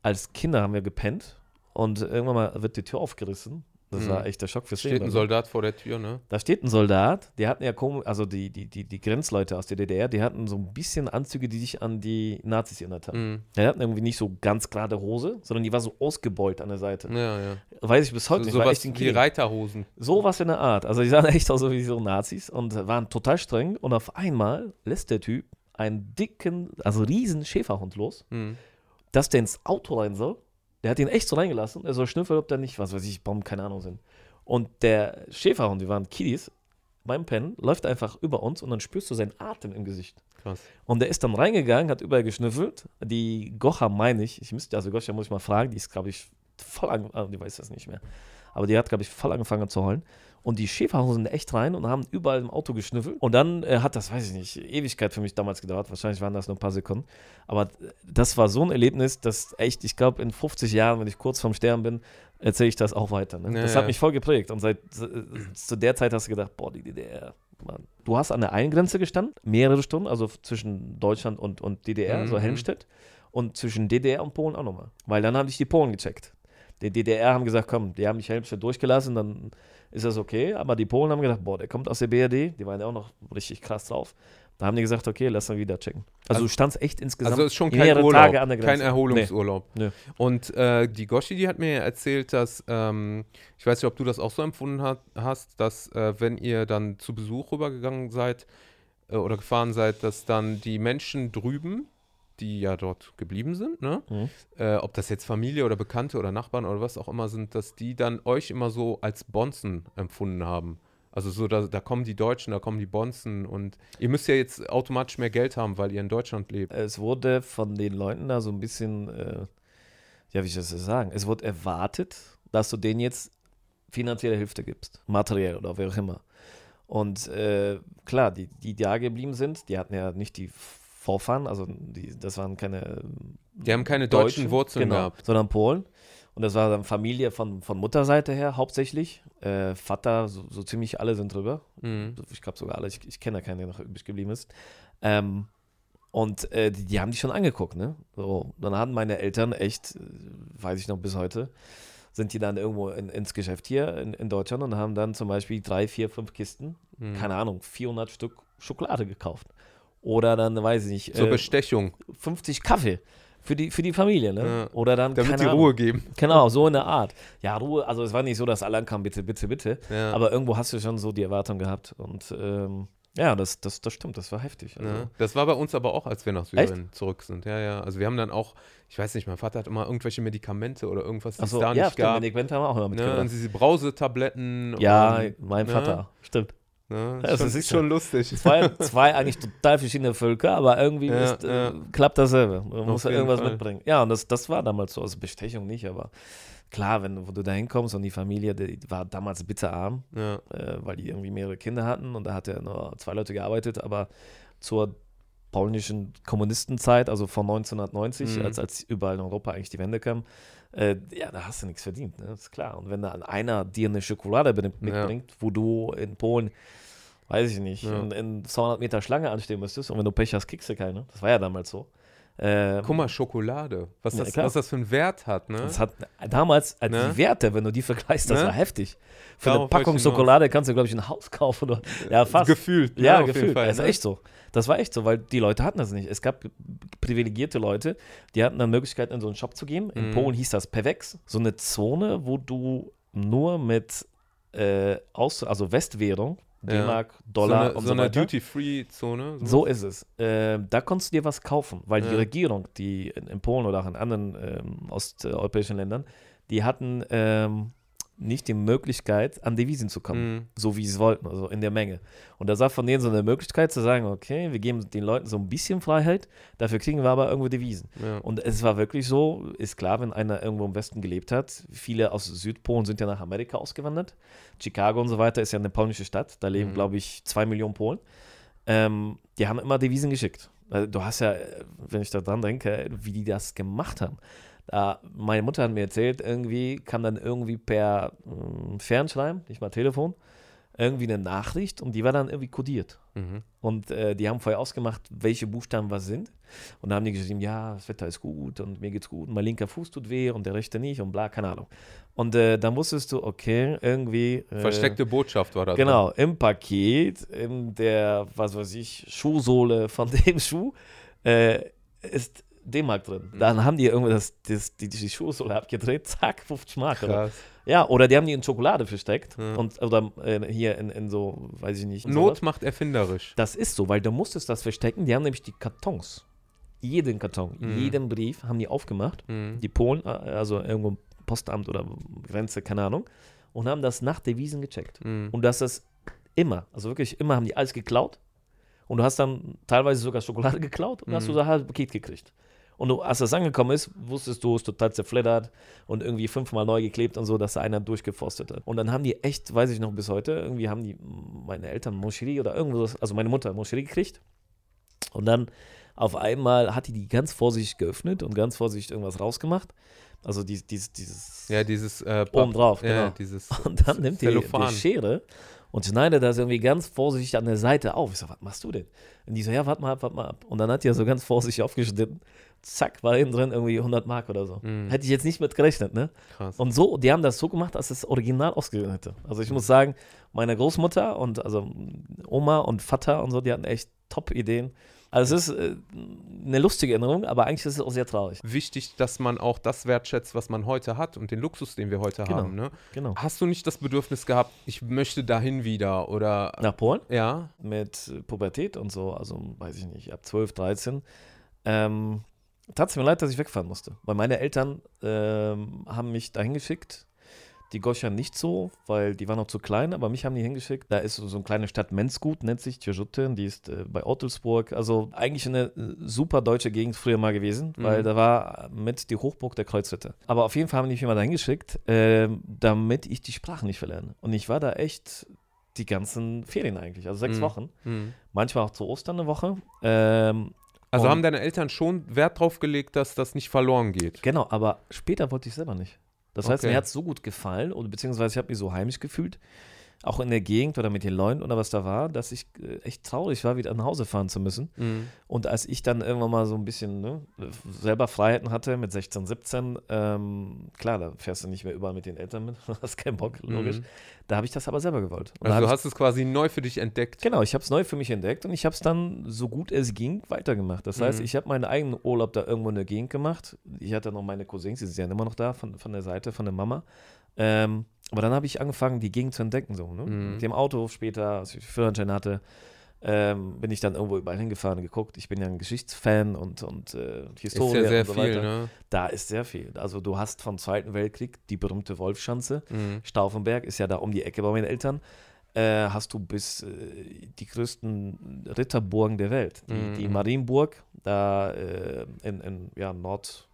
als Kinder haben wir gepennt und irgendwann mal wird die Tür aufgerissen. Das Mhm. war echt der Schock fürs Steht ein Leben. Soldat vor der Tür, ne? Da steht ein Soldat, die hatten ja komisch, also die, die, die, die Grenzleute aus der DDR, die hatten so ein bisschen Anzüge, die sich an die Nazis erinnert haben. Mhm. Die hatten irgendwie nicht so ganz gerade Hose, sondern die war so ausgebeult an der Seite. Ja, ja. Weiß ich bis heute So, nicht. War echt ein wie. Reiterhosen. Sowas in der Art. Also die sahen echt aus wie so Nazis und waren total streng. Und auf einmal lässt der Typ einen dicken, also riesen Schäferhund los, Mhm. dass der ins Auto rein soll. Der hat ihn echt so reingelassen. Er soll schnüffeln, ob der nicht, was weiß ich, Baum, keine Ahnung sind. Und der Schäferhund, die waren Kiddies, beim Pennen, läuft einfach über uns und dann spürst du seinen Atem im Gesicht. Krass. Und der ist dann reingegangen, hat überall geschnüffelt. Die Gocha meine ich, ich müsste, also Gocha muss ich mal fragen, die ist, glaube ich, voll angefangen, die weiß das nicht mehr. Aber die hat, glaube ich, voll angefangen zu heulen. Und die Schäferhunde sind echt rein und haben überall im Auto geschnüffelt. Und dann äh, hat das, weiß ich nicht, Ewigkeit für mich damals gedauert. Wahrscheinlich waren das nur ein paar Sekunden. Aber äh, das war so ein Erlebnis, dass echt, ich glaube, in 50 Jahren, wenn ich kurz vorm Sterben bin, erzähle ich das auch weiter. Ne? Ja, das hat mich voll geprägt. Und seit äh, zu der Zeit hast du gedacht, boah, die DDR. Mann. Du hast an der einen Grenze gestanden, mehrere Stunden, also zwischen Deutschland und, und DDR, Mhm. so Helmstedt. Und zwischen DDR und Polen auch nochmal. Weil dann haben dich die Polen gecheckt. Die DDR haben gesagt, komm, die haben dich Helmstedt durchgelassen, dann ist das okay. Aber die Polen haben gedacht, boah, der kommt aus der BRD, die waren ja auch noch richtig krass drauf. Da haben die gesagt, okay, lass mal wieder checken. Also, Also- du standst echt insgesamt Also ist schon kein Urlaub, Tage an der kein Grenze. Erholungsurlaub. Nee. Und äh, die Goshi, die hat mir ja erzählt, dass, ähm, ich weiß nicht, ob du das auch so empfunden hat, hast, dass äh, wenn ihr dann zu Besuch rübergegangen seid äh, oder gefahren seid, dass dann die Menschen drüben, die ja dort geblieben sind, ne? Mhm. äh, ob das jetzt Familie oder Bekannte oder Nachbarn oder was auch immer sind, dass die dann euch immer so als Bonzen empfunden haben. Also so, da, da kommen die Deutschen, da kommen die Bonzen und ihr müsst ja jetzt automatisch mehr Geld haben, weil ihr in Deutschland lebt. Es wurde von den Leuten da so ein bisschen, äh, ja, wie soll ich das sagen? Es wurde erwartet, dass du denen jetzt finanzielle Hilfe gibst, materiell oder wie auch immer. Und äh, klar, die, die da geblieben sind, die hatten ja nicht die Vorfahren, also die, das waren keine Die haben keine deutschen Wurzeln genau, gehabt. sondern Polen. Und das war dann Familie von, von Mutterseite her hauptsächlich. Äh, Vater, so, so ziemlich alle sind drüber. Mhm. Ich glaube sogar alle, ich, ich kenne da keinen, der noch übrig geblieben ist. Ähm, und äh, die, die haben die schon angeguckt, ne? So, dann hatten meine Eltern echt, äh, weiß ich noch bis heute, sind die dann irgendwo in, ins Geschäft hier in, in Deutschland und haben dann zum Beispiel drei, vier, fünf Kisten, Mhm. keine Ahnung, 400 Stück Schokolade gekauft. Oder dann, weiß ich nicht, Zur äh, Bestechung, 50 Kaffee für die, für die Familie, ne? Ja. Oder dann, damit die Ahnung. Ruhe geben. Genau, so in der Art. Ja, Ruhe, also es war nicht so, dass alle ankamen, bitte, bitte, bitte. Ja. Aber irgendwo hast du schon so die Erwartung gehabt. Und ähm, ja, das, das, das stimmt, das war heftig. Also, Ja. Das war bei uns aber auch, als wir nach Syrien zurück sind. Ja, ja. Also wir haben dann auch, ich weiß nicht, mein Vater hat immer irgendwelche Medikamente oder irgendwas, die es Achso, da ja, nicht stimmt, gab. Medikamente haben wir auch immer Ne? mitgebracht. Und diese Brausetabletten. ja, und, mein ne? Vater, stimmt. Ne? Das schon, ist schon lustig. Zwei, zwei eigentlich total verschiedene Völker, aber irgendwie Ja, ist, äh, ja. klappt dasselbe. Man muss ja irgendwas Fall. mitbringen. Ja, und das, das war damals so, also Bestechung nicht, aber klar, wenn du- wo du da hinkommst und die Familie, die war damals bitterarm, Ja. äh, weil die irgendwie mehrere Kinder hatten und da hat ja nur zwei Leute gearbeitet, aber zur polnischen Kommunistenzeit, also von 1990, Mhm. als, als überall in Europa eigentlich die Wende kam, äh, ja, da hast du nichts verdient, ne? das ist klar. Und wenn da einer dir eine Schokolade mitbringt, wo du in Polen, weiß ich nicht, Ja. in, in 200 Meter Schlange anstehen müsstest und wenn du Pech hast, kriegst du keine. Das war ja damals so. Ähm, Guck mal, Schokolade. Was Ja, das, klar. was das für einen Wert hat, ne? Das hat damals äh, Ne? die Werte, wenn du die vergleichst, das Ne? war heftig. Für eine Darauf ich Packung. Schokolade kannst du, glaube ich, ein Haus kaufen. Oder, ja, fast. Gefühlt. ne, Ja, jeden gefühlt. Fall, das ist ne? echt so. Das war echt so, weil die Leute hatten das nicht. Es gab privilegierte Leute, die hatten dann Möglichkeit, in so einen Shop zu gehen. In Mhm. Polen hieß das Pewex. So eine Zone, wo du nur mit äh, aus, also Westwährung, Ja. D-Mark, Dollar so eine, und so so eine. Duty-Free-Zone. So ist es. Äh, da konntest du dir was kaufen, weil die Ja. Regierung, die in, in Polen oder auch in anderen ähm, osteuropäischen Ländern, die hatten ähm, nicht die Möglichkeit, an Devisen zu kommen, Mhm. so wie sie es wollten, also in der Menge. Und da war von denen so eine Möglichkeit zu sagen, okay, wir geben den Leuten so ein bisschen Freiheit, dafür kriegen wir aber irgendwo Devisen. Ja. Und es war wirklich so, ist klar, wenn einer irgendwo im Westen gelebt hat, viele aus Südpolen sind ja nach Amerika ausgewandert. Chicago und so weiter ist ja eine polnische Stadt, da leben, Mhm. glaube ich, zwei Millionen Polen. Ähm, die haben immer Devisen geschickt. Also du hast ja, äh, wenn ich da dran denke, wie die das gemacht haben. Da, meine Mutter hat mir erzählt, irgendwie kam dann irgendwie per ähm, Fernschreiben, nicht mal Telefon, irgendwie eine Nachricht und die war dann irgendwie kodiert. Mhm. Und äh, die haben vorher ausgemacht, welche Buchstaben was sind. Und da haben die geschrieben, ja, das Wetter ist gut und mir geht's gut und mein linker Fuß tut weh und der rechte nicht und bla, keine Ahnung. Und äh, dann wusstest du, okay, irgendwie. Äh, Versteckte Botschaft war das. Genau, im Paket, in der, was weiß ich, Schuhsohle von dem Schuh, äh, ist D-Mark drin. Mhm. Dann haben die irgendwie das, das, die, die Schuhsohle abgedreht, zack, 50 Mark. Oder? Krass. Ja, oder die haben die in Schokolade versteckt. Ja. Und, oder äh, hier in, in so, weiß ich nicht. Not sowas. macht erfinderisch. Das ist so, weil du musstest das verstecken. Die haben nämlich die Kartons, jeden Karton, Mhm. jeden Brief haben die aufgemacht. Mhm. Die Polen, äh, also irgendwo Postamt oder Grenze, keine Ahnung, und haben das nach Devisen gecheckt. Mhm. Und das ist immer, also wirklich immer haben die alles geklaut. Und du hast dann teilweise sogar Schokolade geklaut und hast Mhm. du so ein halbes Paket gekriegt. Und als das angekommen ist, wusstest du, es ist total zerfleddert und irgendwie fünfmal neu geklebt und so, dass da einer durchgefrostet hat. Und dann haben die echt, weiß ich noch bis heute, irgendwie haben die meine Eltern Moscherie oder irgendwas, also meine Mutter Moscherie gekriegt. Und dann auf einmal hat die die ganz vorsichtig geöffnet und ganz vorsichtig irgendwas rausgemacht. Also dies, dies, dieses Ja, dieses äh, Papp- oben drauf, ja, genau. dieses Und dann nimmt die, die. Schere und schneidet das irgendwie ganz vorsichtig an der Seite auf. Ich so, was machst du denn? Und die so, ja, warte mal ab, warte mal ab. Und dann hat die ja so ganz vorsichtig aufgeschnitten. Zack, war innen drin irgendwie 100 Mark oder so. Mhm. Hätte ich jetzt nicht mit gerechnet, ne? Krass. Und so, die haben das so gemacht, dass es original ausgesehen hätte. Also ich muss sagen, meine Großmutter und also Oma und Vater und so, die hatten echt Top-Ideen. Also es ist äh, eine lustige Erinnerung, aber eigentlich ist es auch sehr traurig. Wichtig, dass man auch das wertschätzt, was man heute hat und den Luxus, den wir heute Genau. haben. Ne? Genau. Hast du nicht das Bedürfnis gehabt, ich möchte dahin wieder oder Nach Polen? ja? mit Pubertät und so, also weiß ich nicht, ab 12, 13, ähm, tat es mir leid, dass ich wegfahren musste. Weil meine Eltern ähm, haben mich dahin geschickt. Die Goscha nicht so, weil die war noch zu klein, aber mich haben die hingeschickt. Da ist so, eine kleine Stadt Menzgut, nennt sich Tjörjutten, die ist äh, bei Ottelsburg. Also eigentlich eine äh, super deutsche Gegend früher mal gewesen, weil Mhm. da war mit die Hochburg der Kreuzritter. Aber auf jeden Fall haben die mich immer dahin geschickt, ähm, damit ich die Sprache nicht verlerne. Und ich war da echt die ganzen Ferien eigentlich, also sechs Mhm. Wochen Mhm. manchmal auch zu Ostern eine Woche. Ähm, Also Und- haben deine Eltern schon Wert drauf gelegt, dass das nicht verloren geht. genau, aber später wollte ich selber nicht. Das heißt, Okay. mir hat es so gut gefallen, oder beziehungsweise ich habe mich so heimisch gefühlt, auch in der Gegend oder mit den Leuten oder was da war, dass ich äh, echt traurig war, wieder nach Hause fahren zu müssen. Mhm. Und als ich dann irgendwann mal so ein bisschen ne, selber Freiheiten hatte mit 16, 17, ähm, klar, da fährst du nicht mehr überall mit den Eltern mit, hast keinen Bock, logisch. Mhm. Da habe ich das aber selber gewollt. Und Also du hast es quasi neu für dich entdeckt. Genau, ich habe es neu für mich entdeckt und ich habe es dann so gut es ging weitergemacht. Das heißt, Mhm. ich habe meinen eigenen Urlaub da irgendwo in der Gegend gemacht. Ich hatte noch meine Cousins, die sind ja immer noch da, von, von der Seite, von der Mama. Ähm, aber dann habe ich angefangen, die Gegend zu entdecken. So, ne? Mhm. Mit dem Auto später, als ich Führerschein hatte, ähm, bin ich dann irgendwo überall hingefahren und geguckt. Ich bin ja ein Geschichtsfan und, und äh, Ist Historie ja sehr und so viel, weiter. ne? Da ist sehr viel. Also du hast vom Zweiten Weltkrieg die berühmte Wolfschanze. Mhm. Stauffenberg ist ja da um die Ecke bei meinen Eltern. Äh, hast du bis äh, die größten Ritterburgen der Welt. Die, Mhm. die Marienburg, da äh, in, in ja, Nord,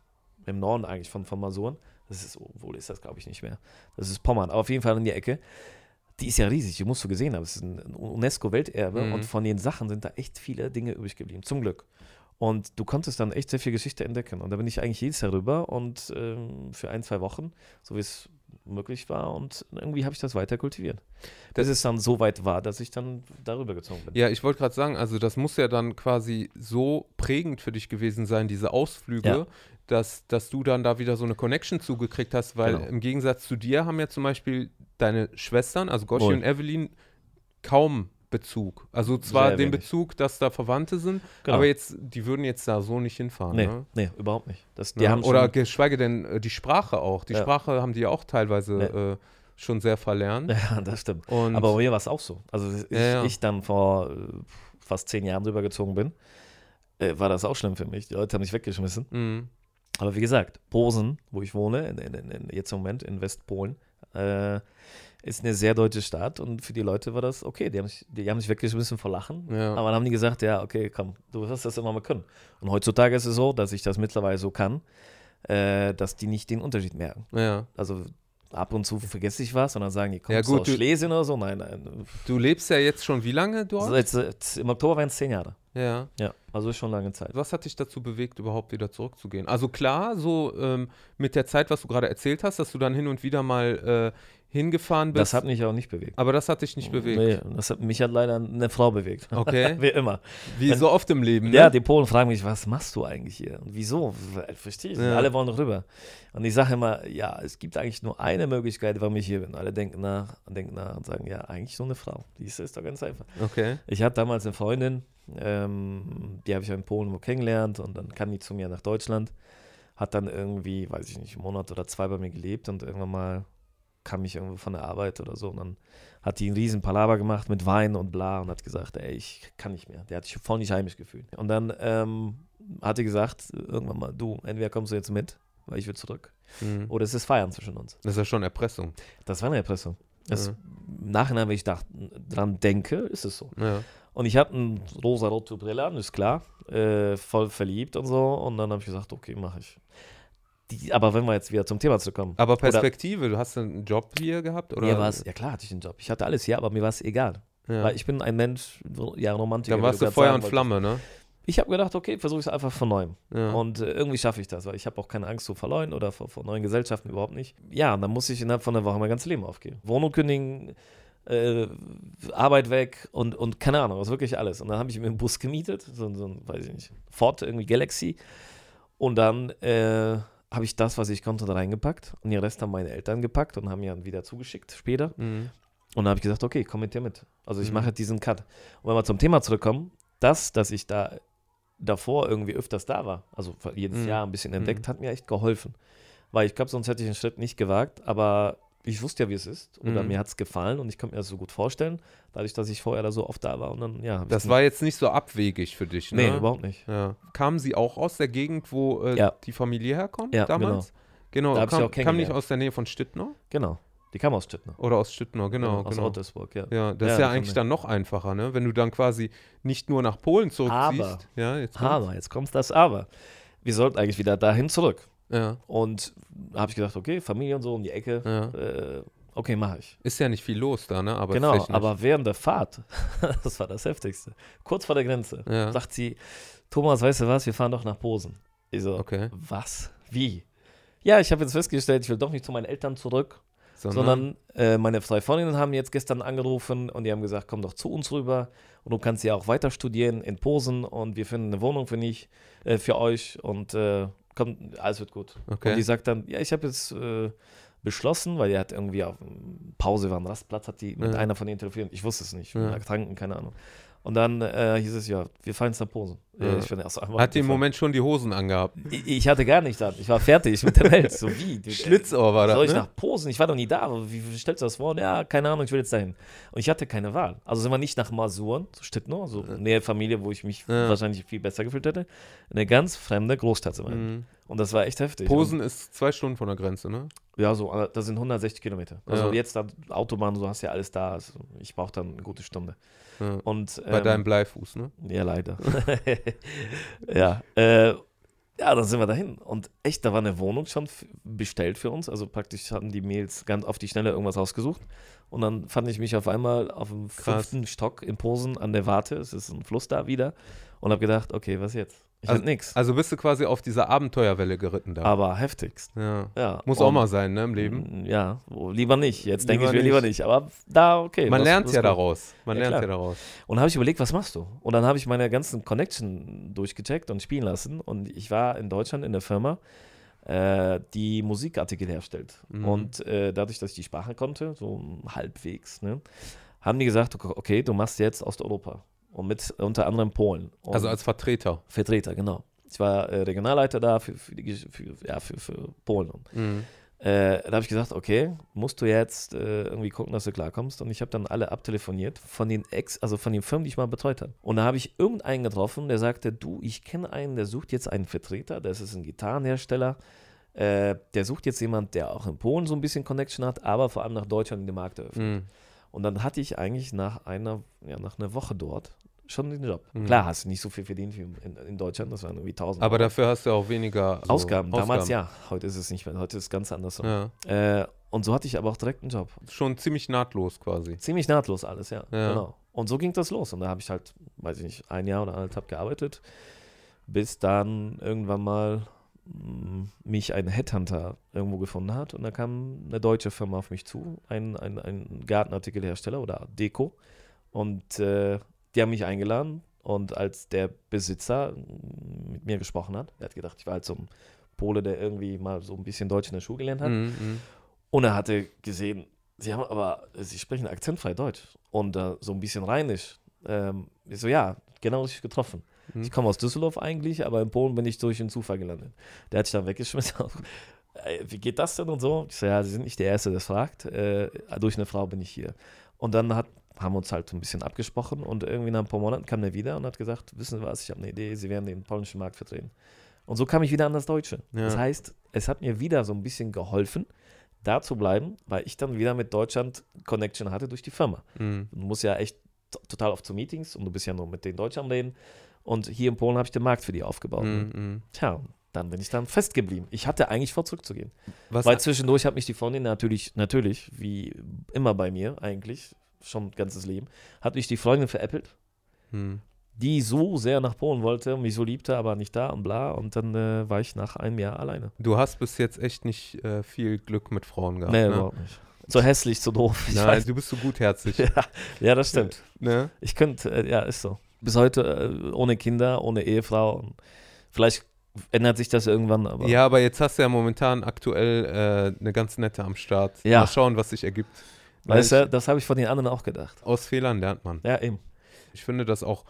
im Norden eigentlich von, von Masuren. Das ist, obwohl ist das, glaube ich, nicht mehr. Das ist Pommern, aber auf jeden Fall in die Ecke. die ist ja riesig, die musst du gesehen haben. Es ist ein UNESCO-Welterbe Mhm. und von den Sachen sind da echt viele Dinge übrig geblieben, zum Glück. Und du konntest dann echt sehr viel Geschichte entdecken. Und da bin ich eigentlich jedes Jahr rüber und ähm, für ein, zwei Wochen, so wie es möglich war. Und irgendwie habe ich das weiter kultiviert. Bis es dann so weit war, dass ich dann darüber gezogen bin. Ja, ich wollte gerade sagen, also das muss ja dann quasi so prägend für dich gewesen sein, diese Ausflüge, Ja. dass, dass du dann da wieder so eine Connection zugekriegt hast, weil Genau. im Gegensatz zu dir haben ja zum Beispiel deine Schwestern, also Goshi und Evelyn, kaum Bezug. Also zwar Sehr den wenig. Bezug, dass da Verwandte sind, Genau. aber jetzt, die würden jetzt da so nicht hinfahren. nee, Ne? nee, überhaupt nicht. Das, die Ja, haben oder geschweige denn äh, die Sprache auch. Die Ja. Sprache haben die ja auch teilweise äh, schon sehr verlernt. ja, das stimmt. Und Aber bei mir war es auch so. Also ich, Ja, ich dann vor äh, fast zehn Jahren rübergezogen bin, äh, war das auch schlimm für mich. Die Leute haben mich weggeschmissen. mh, Aber wie gesagt, Posen, wo ich wohne, in, in, in, jetzt im Moment in Westpolen, äh, ist eine sehr deutsche Stadt und für die Leute war das okay. Die haben sich, die haben sich weggeschmissen vor Lachen. ja. Aber dann haben die gesagt, ja, okay, komm, du wirst das immer mal können. Und heutzutage ist es so, dass ich das mittlerweile so kann, äh, dass die nicht den Unterschied merken. ja. Also ab und zu vergesse ich was und dann sagen die, kommst Ja, du gut, aus du- Schlesien oder so? Nein, nein. Du lebst ja jetzt schon wie lange dort? Also jetzt, Im Oktober waren es zehn Jahre. ja. Ja, also schon lange Zeit. Was hat dich dazu bewegt, überhaupt wieder zurückzugehen? Also klar, so ähm, mit der Zeit, was du gerade erzählt hast, dass du dann hin und wieder mal äh, hingefahren bist. Das hat mich auch nicht bewegt. aber das hat dich nicht bewegt. Nee, das hat mich hat leider eine Frau bewegt. Okay. Wie immer. Wie Wenn- so oft im Leben, ne? Ja, die Polen fragen mich, was machst du eigentlich hier? Und wieso? Verstehe ich. Ja. Alle wollen rüber. Und ich sage immer, ja, es gibt eigentlich nur eine Möglichkeit, warum ich hier bin. Alle denken nach, denken nach und sagen, ja, eigentlich nur eine Frau. Die ist, doch ganz einfach. Okay. Ich hatte damals eine Freundin, ähm, die habe ich in Polen wo kennengelernt und dann kam die zu mir nach Deutschland. Hat dann irgendwie, weiß ich nicht, einen Monat oder zwei bei mir gelebt und irgendwann mal kam ich irgendwo von der Arbeit oder so und dann hat die einen riesen Palaver gemacht mit Wein und bla und hat gesagt, ey, ich kann nicht mehr. Der hat sich voll nicht heimisch gefühlt. Und dann ähm, hat die gesagt, irgendwann mal, du, entweder kommst du jetzt mit, weil ich will zurück, Mhm. oder es ist Feiern zwischen uns. Das ist ja schon Erpressung. Das war eine Erpressung. Das, Ja. Im Nachhinein, wenn ich da dran denke, ist es so. Ja. Und ich hatte eine rosa-rote Brille an, ist klar, äh, voll verliebt und so. Und dann habe ich gesagt, okay, mache ich. Die, aber wenn wir jetzt wieder zum Thema zurückkommen. Aber Perspektive, du hast einen Job hier gehabt? Oder? Mir ja klar hatte ich einen Job. Ich hatte alles hier, aber mir war es egal. ja. Weil ich bin ein Mensch, ja, Romantiker. Da warst du Feuer und. Flamme, ne? Ich habe gedacht, okay, versuche es einfach von neuem. Ja. Und äh, irgendwie schaffe ich das, weil ich habe auch keine Angst vor Verleuen oder vor, vor neuen Gesellschaften überhaupt nicht. Ja, und dann muss ich innerhalb von einer Woche mein ganzes Leben aufgeben. Wohnung kündigen, äh, Arbeit weg und, und keine Ahnung, was wirklich alles. Und dann habe ich mir einen Bus gemietet, so, so ein, weiß ich nicht, Ford, irgendwie Galaxy. Und dann äh, habe ich das, was ich konnte, da reingepackt. Und den Rest haben meine Eltern gepackt und haben mir dann wieder zugeschickt später. Mhm. Und dann habe ich gesagt, okay, komm mit dir mit. Also ich Mhm. mache diesen Cut. Und wenn wir zum Thema zurückkommen, das, dass ich da davor irgendwie öfters da war, also jedes Mhm. Jahr ein bisschen entdeckt, hat mir echt geholfen. Weil ich glaube, sonst hätte ich den Schritt nicht gewagt, aber ich wusste ja, wie es ist. Oder Mhm. mir hat es gefallen und ich konnte mir das so gut vorstellen, dadurch, dass ich vorher da so oft da war. Und dann, ja. Das war jetzt nicht so abwegig für dich, ne? Nee, überhaupt nicht. Ja. Kamen sie auch aus der Gegend, wo äh, Ja. die Familie herkommt Ja, damals? Genau, Da ich sie kam, kam nicht aus der Nähe von Stittner? Genau. Die kam aus Stittner. Oder aus Stittner, genau. aus genau. Ottersburg, ja. Ja, das Ja, ist ja eigentlich dann noch einfacher, ne? Wenn du dann quasi nicht nur nach Polen zurückziehst. Aber- ja, jetzt kommt's. Aber, jetzt kommt das Aber. Wir sollten eigentlich wieder dahin zurück. Ja, Und habe ich gedacht, okay, Familie und so um die Ecke, ja. äh, okay, mache ich. Ist ja nicht viel los da, ne? Aber genau, aber während der Fahrt, das war das Heftigste, kurz vor der Grenze, Ja. sagt sie, Thomas, weißt du was, wir fahren doch nach Posen. Ich so, Okay. was? Wie? Ja, ich habe jetzt festgestellt, ich will doch nicht zu meinen Eltern zurück, sondern äh, meine zwei Freundinnen haben jetzt gestern angerufen und die haben gesagt, komm doch zu uns rüber und du kannst ja auch weiter studieren in Posen und wir finden eine Wohnung für, nicht, äh, für euch und äh, komm, alles wird gut. Okay. Und die sagt dann, ja, ich habe jetzt äh, beschlossen, weil die hat irgendwie auf Pause war, am Rastplatz, hat die mit Ja. einer von denen telefoniert. Ich wusste es nicht, ich Ja. war tanken, keine Ahnung. Und dann äh, hieß es, ja, wir fahren jetzt nach Posen. Ja. Ich bin erst einmal Hat die im. Moment schon die Hosen angehabt. Ich, ich hatte gar nichts an. Ich war fertig mit der Welt. So wie? Du- Schlitzohr war soll das, ich ne? nach Posen? Ich war doch nie da. Wie, wie stellst du das vor? Ja, keine Ahnung, ich will jetzt dahin. Und ich hatte keine Wahl. Also sind wir nicht nach Masuren, so Stittner, so Nähe Familie, wo ich mich Ja. wahrscheinlich viel besser gefühlt hätte. Eine ganz fremde Großstadt sind wir. Mhm. Und das war echt heftig. Posen ist zwei Stunden von der Grenze, ne? Und, ja, so, äh, das sind 160 Kilometer. Also Ja. jetzt da Autobahn, so hast ja alles da. Also ich brauche dann eine gute Stunde. Ja. Und, Bei ähm, deinem Bleifuß, ne? Ja, leider. ja, äh, ja, dann sind wir dahin. Und echt, da war eine Wohnung schon bestellt für uns. Also praktisch hatten die Mails ganz auf die Schnelle irgendwas ausgesucht. Und dann fand ich mich auf einmal auf dem Krass. fünften Stock in Posen an der Warte. Es ist ein Fluss da wieder. Und habe gedacht, okay, was jetzt? Ich Also- nichts. Also bist du quasi auf dieser Abenteuerwelle geritten da. Aber heftigst. ja. Ja. Muss auch Und- mal sein, ne, im Leben. Ja, wo- lieber nicht. Jetzt denke ich mir lieber nicht. Aber da, okay. Man was- lernt was ja gut. daraus. Man Ja, lernt klar. ja daraus. Und habe ich überlegt, was machst du? Und dann habe ich meine ganzen Connection durchgecheckt und spielen lassen. Und ich war in Deutschland in der Firma, äh, die Musikartikel herstellt. Mhm. Und äh, dadurch, dass ich die Sprache konnte, so halbwegs, ne, haben die gesagt, okay, okay, du machst jetzt Osteuropa. Und mit unter anderem Polen. Und Also als Vertreter. Vertreter, genau. Ich war äh, Regionalleiter da für, für, die, für, ja, für, für Polen. Und Mhm. äh, da habe ich gesagt, okay, musst du jetzt äh, irgendwie gucken, dass du klarkommst. Und ich habe dann alle abtelefoniert von den Ex, also von den Firmen, die ich mal betreut habe. Und da habe ich irgendeinen getroffen, der sagte, du, ich kenne einen, der sucht jetzt einen Vertreter, das ist ein Gitarrenhersteller. Äh, der sucht jetzt jemand, der auch in Polen so ein bisschen Connection hat, aber vor allem nach Deutschland in den Markt eröffnet. Mhm. Und dann hatte ich eigentlich nach einer, ja, nach einer Woche dort schon den Job. Mhm. Klar, hast du nicht so viel verdient wie in, in Deutschland, das waren irgendwie 1000 Aber dafür hast du auch weniger so Ausgaben. Damals ja, heute ist es nicht mehr, heute ist es ganz anders. So. ja. Äh, und so hatte ich aber auch direkt einen Job. Schon ziemlich nahtlos quasi. Ziemlich nahtlos alles, ja. Ja. Genau. Und so ging das los. Und da habe ich halt, weiß ich nicht, ein Jahr oder anderthalb gearbeitet, bis dann irgendwann mal mh, mich ein Headhunter irgendwo gefunden hat. Und da kam eine deutsche Firma auf mich zu, ein, ein, ein Gartenartikelhersteller oder Deko. Und äh, die haben mich eingeladen. Und als der Besitzer mh, mit mir gesprochen hat, er hat gedacht, ich war halt so ein Pole, der irgendwie mal so ein bisschen Deutsch in der Schule gelernt hat. Mhm, mhm. Und er hatte gesehen, sie haben aber, sie sprechen akzentfrei Deutsch und äh, so ein bisschen rheinisch. Ähm, ich so, ja, genau richtig getroffen. Mhm. Ich komme aus Düsseldorf eigentlich, aber in Polen bin ich durch einen Zufall gelandet. Der hat sich dann weggeschmissen. Ey, Wie geht das denn und so? Ich so, ja, Sie sind nicht der Erste, der das fragt. Äh, durch eine Frau bin ich hier. Und dann hat, haben uns halt ein bisschen abgesprochen und irgendwie nach ein paar Monaten kam er wieder und hat gesagt, wissen Sie was, ich habe eine Idee, Sie werden den polnischen Markt vertreten. Und so kam ich wieder an das Deutsche. Ja. Das heißt, es hat mir wieder so ein bisschen geholfen, da zu bleiben, weil ich dann wieder mit Deutschland Connection hatte durch die Firma. Mhm. Du musst ja echt total oft zu Meetings und du bist ja nur mit den Deutschen am Reden. Und hier in Polen habe ich den Markt für die aufgebaut. Mhm. Mhm. Tja, dann bin ich dann festgeblieben. Ich hatte eigentlich vor, zurückzugehen. Was, Weil zwischendurch hat mich die Freundin natürlich, natürlich, wie immer bei mir eigentlich, schon ganzes Leben, hat mich die Freundin veräppelt, Mhm. die so sehr nach Polen wollte und mich so liebte, aber nicht da und bla. Und dann äh, war ich nach einem Jahr alleine. Du hast bis jetzt echt nicht äh, viel Glück mit Frauen gehabt. nee, ne? überhaupt nicht. Zu hässlich, zu doof. Nein, weiß. du bist so gutherzig. Ja, ja, das stimmt. ne? Ich könnte, äh, ja, ist so. Bis heute äh, ohne Kinder, ohne Ehefrau. Und vielleicht ändert sich das irgendwann, aber Ja, aber jetzt hast du ja momentan aktuell äh, eine ganz nette am Start. Ja. Mal schauen, was sich ergibt. Weißt du, das habe ich von den anderen auch gedacht. aus Fehlern lernt man. Ja, eben. Ich finde das auch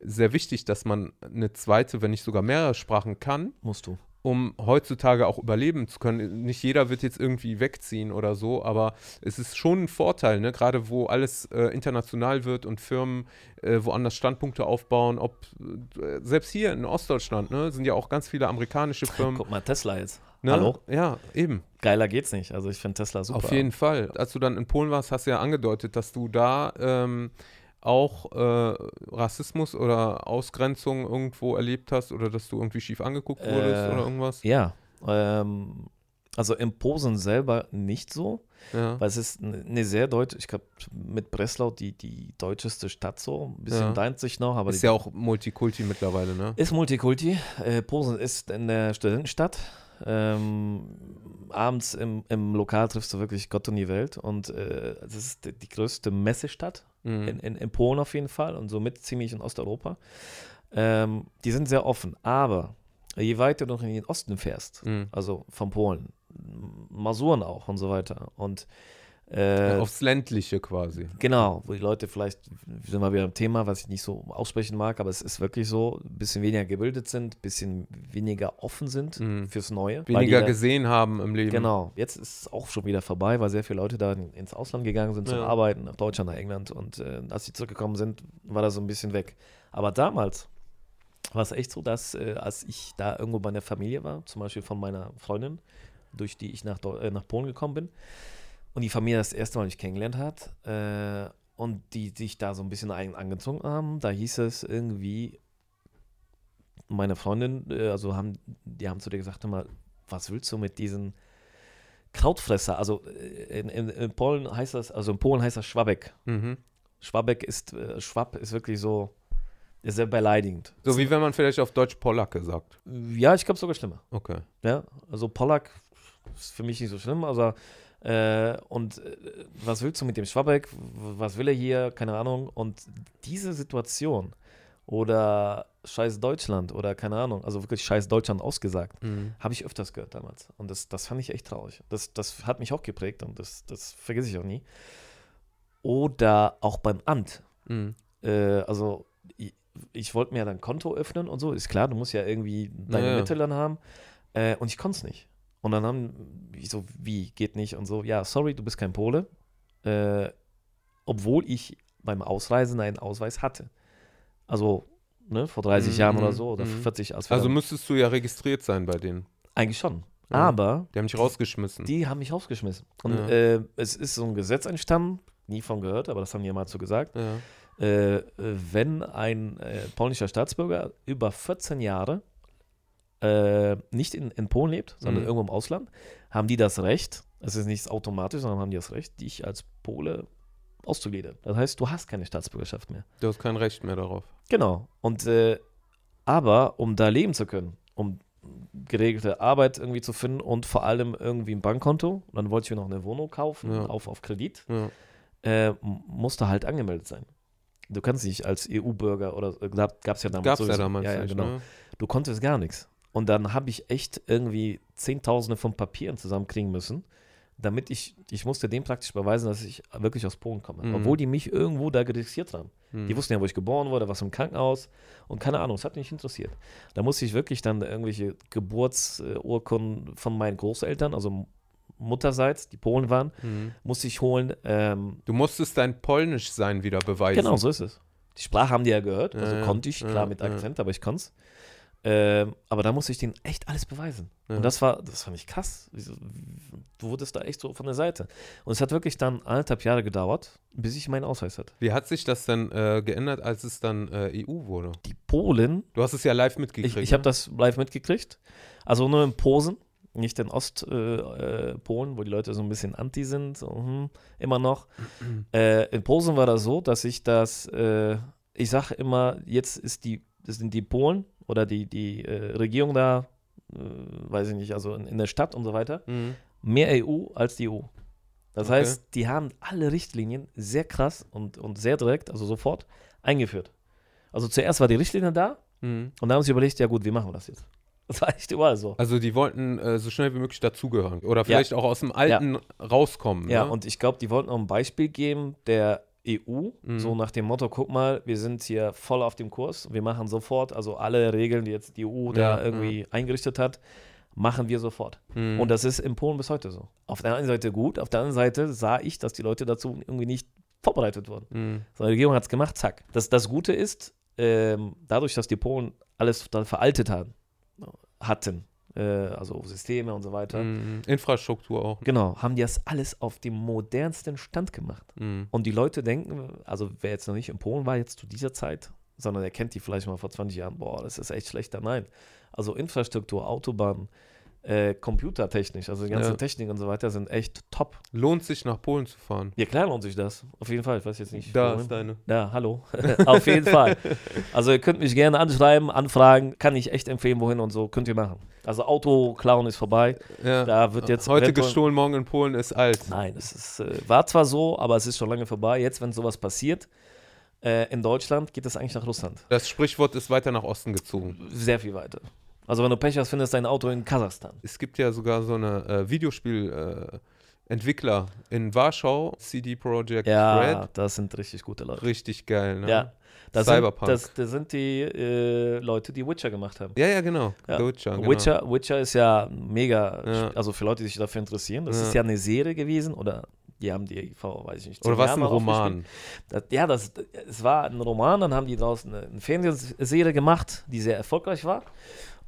sehr wichtig, dass man eine zweite, wenn nicht sogar mehrere Sprachen kann, Musst du. um heutzutage auch überleben zu können. Nicht jeder wird jetzt irgendwie wegziehen oder so, aber es ist schon ein Vorteil, ne? gerade wo alles äh, international wird und Firmen äh, woanders Standpunkte aufbauen, ob äh, selbst hier in Ostdeutschland ne, sind ja auch ganz viele amerikanische Firmen. Guck mal, Tesla jetzt. Ne? Hallo? Ja, eben. Geiler geht's nicht. Also ich finde Tesla super. Auf jeden Fall. Als du dann in Polen warst, hast du ja angedeutet, dass du da ähm, auch äh, Rassismus oder Ausgrenzung irgendwo erlebt hast oder dass du irgendwie schief angeguckt wurdest Äh, oder irgendwas. Ja. Ähm, also in Posen selber nicht so, Ja. weil es ist eine sehr deutsche, ich glaube mit Breslau die, die deutscheste Stadt so, ein bisschen Ja. deint sich noch, aber ist ja auch Multikulti mittlerweile, ne? Ist Multikulti. Äh, Posen ist in der Studentenstadt. Ähm, abends im, im Lokal triffst du wirklich Gott und die Welt. Und äh, das ist die, die größte Messestadt Mhm. in, in, in Polen auf jeden Fall und somit ziemlich in Osteuropa. Ähm, die sind sehr offen. Aber je weiter du noch in den Osten fährst, Mhm. also von Polen, Masuren auch und so weiter. Und äh, Aufs Ländliche quasi. Genau, wo die Leute vielleicht, wir sind mal wieder im Thema, was ich nicht so aussprechen mag, aber es ist wirklich so, ein bisschen weniger gebildet sind, ein bisschen weniger offen sind Mhm. fürs Neue. die Weniger da- gesehen haben im Leben. Genau, jetzt ist es auch schon wieder vorbei, weil sehr viele Leute da in- ins Ausland gegangen sind zum Ja. Arbeiten, nach Deutschland, nach England und äh, als sie zurückgekommen sind, war das so ein bisschen weg. Aber damals war es echt so, dass äh, als ich da irgendwo bei einer Familie war, zum Beispiel von meiner Freundin, durch die ich nach, Deu- äh, nach Polen gekommen bin, und die Familie das erste Mal mich kennengelernt hat äh, und die sich da so ein bisschen ein, angezogen haben, da hieß es irgendwie, meine Freundin, äh, also haben, die haben zu dir gesagt, mal, was willst du mit diesen Krautfresser. Also äh, in, in, in Polen heißt das, also in Polen heißt das Schwabek. Mhm. Schwabek ist, äh, Schwab ist wirklich so, ist sehr beleidigend. So wie wenn man vielleicht auf Deutsch Polacke sagt. Ja, ich glaube sogar schlimmer. Okay. Ja, also Pollack ist für mich nicht so schlimm, also äh, und äh, was willst du mit dem Schwabeck? Was will er hier? Keine Ahnung. Und diese Situation oder Scheiß Deutschland oder keine Ahnung, also wirklich Scheiß Deutschland ausgesagt, Mhm. habe ich öfters gehört damals. Und das, das fand ich echt traurig. Das, das hat mich auch geprägt und das, das vergesse ich auch nie. Oder auch beim Amt. Mhm. Äh, also ich, ich wollte mir dann ein Konto öffnen und so, ist klar, du musst ja irgendwie deine Ja, ja. Mittel dann haben. Äh, und ich konnte es nicht. Und dann haben, ich so, wie, geht nicht und so, ja, sorry, du bist kein Pole. Äh, obwohl ich beim Ausreisen einen Ausweis hatte. Also, ne, vor 30 Mhm, Jahren oder mhm, so, oder mhm. 40, als Also müsstest du ja registriert sein bei denen. eigentlich schon. Ja. Aber Die haben dich rausgeschmissen. die haben mich rausgeschmissen. Und Ja. äh, es ist so ein Gesetz entstanden, nie von gehört, aber das haben die ja mal so gesagt. ja. äh, wenn ein äh, polnischer Staatsbürger über 14 Jahre äh, nicht in, in Polen lebt, sondern Mhm. irgendwo im Ausland, haben die das Recht, es ist nicht automatisch, sondern haben die das Recht, dich als Pole auszugliedern. Das heißt, du hast keine Staatsbürgerschaft mehr. Du hast kein Recht mehr darauf. Genau. Und äh, aber um da leben zu können, um geregelte Arbeit irgendwie zu finden und vor allem irgendwie ein Bankkonto, und dann wollte ich mir noch eine Wohnung kaufen, Ja. auf, auf Kredit, Ja. äh, m- musst du halt angemeldet sein. Du kannst nicht als EU-Bürger oder äh, gab es ja damals Gab's ja damals ja, ja, genau. ne? Du konntest gar nichts. Und dann habe ich echt irgendwie Zehntausende von Papieren zusammenkriegen müssen, damit ich, ich musste dem praktisch beweisen, dass ich wirklich aus Polen komme. Mhm. Obwohl die mich irgendwo da registriert haben. Hm. Die wussten ja, wo ich geboren wurde, was im Krankenhaus und keine Ahnung, es hat mich nicht interessiert. Da musste ich wirklich dann irgendwelche Geburtsurkunden von meinen Großeltern, also Mutterseits, die Polen waren, Hm. musste ich holen. Ähm, Du musstest dein Polnischsein wieder beweisen. Genau, so ist es. Die Sprache haben die ja gehört, also ja, konnte ich, klar mit ja. Akzent, aber ich konnte es. Ähm, aber da musste ich denen echt alles beweisen. Ja. Und das war, das fand ich krass. Du wurdest da echt so von der Seite. Und es hat wirklich dann anderthalb Jahre gedauert, bis ich meinen Ausweis hatte. Wie hat sich das denn äh, geändert, als es dann äh, EU wurde? Die Polen, Du hast es ja live ich, mitgekriegt. ich habe ne? das live mitgekriegt, also nur in Posen, nicht in Ostpolen, äh, äh, wo die Leute so ein bisschen anti sind, so, hm, immer noch. äh, in Posen war das so, dass ich das, äh, ich sage immer, jetzt ist die, das sind die Polen oder die, die äh, Regierung da, äh, weiß ich nicht, also in, in der Stadt und so weiter, Mhm. mehr EU als die EU. Das Okay. heißt, die haben alle Richtlinien sehr krass und, und sehr direkt, also sofort, eingeführt. Also zuerst war die Richtlinie da Mhm. und da haben sie überlegt, ja gut, wie machen wir das jetzt? Das war echt überall so. Also die wollten äh, so schnell wie möglich dazugehören. Oder vielleicht auch aus dem Alten rauskommen. Ja, ne? und ich glaube, die wollten auch ein Beispiel geben der EU, Mhm. so nach dem Motto, guck mal, wir sind hier voll auf dem Kurs, wir machen sofort, also alle Regeln, die jetzt die EU Ja, da irgendwie eingerichtet hat, machen wir sofort. Mhm. Und das ist in Polen bis heute so. Auf der einen Seite gut, auf der anderen Seite sah ich, dass die Leute dazu irgendwie nicht vorbereitet wurden. Mhm. So, die Regierung hat es gemacht, zack. Das, das Gute ist, ähm, dadurch, dass die Polen alles dann veraltet haben, hatten, also Systeme und so weiter, Mhm. Infrastruktur auch. genau, haben die das alles auf dem modernsten Stand gemacht. Mhm. Und die Leute denken, also wer jetzt noch nicht in Polen war, jetzt zu dieser Zeit, sondern er kennt die vielleicht mal vor 20 Jahren, boah, das ist echt schlechter. Nein. Also Infrastruktur, Autobahn, äh, computertechnisch, also die ganze Ja. Technik und so weiter sind echt top. Lohnt sich nach Polen zu fahren. Ja, klar lohnt sich das. Auf jeden Fall. Ich weiß jetzt nicht. Da ist deine. Ja, hallo. Auf jeden Fall. Also ihr könnt mich gerne anschreiben, anfragen, kann ich echt empfehlen, wohin und so, könnt ihr machen. Also Auto klauen ist vorbei. Ja. Da wird jetzt Heute eventuell- gestohlen, morgen in Polen ist alt. Nein, es ist, äh, war zwar so, aber es ist schon lange vorbei. Jetzt, wenn sowas passiert, äh, in Deutschland geht es eigentlich nach Russland. Das Sprichwort ist weiter nach Osten gezogen. Sehr viel weiter. Also wenn du Pech hast, findest du dein Auto in Kasachstan. Es gibt ja sogar so eine äh, Videospiel äh, Entwickler in Warschau, CD Projekt Ja, Red. das sind richtig gute Leute. Richtig geil, ne? Ja. Das Cyberpunk. Sind, das, das sind die äh, Leute, die Witcher gemacht haben. Ja, ja, genau. Ja. Witcher, genau. Witcher, Witcher ist ja mega, Ja. also für Leute, die sich dafür interessieren. Das Ja. ist ja eine Serie gewesen oder die haben die vor, weiß ich nicht, Oder was ein. Roman? Das, ja, das, es war ein Roman, dann haben die draußen eine, eine Fernsehserie gemacht, die sehr erfolgreich war.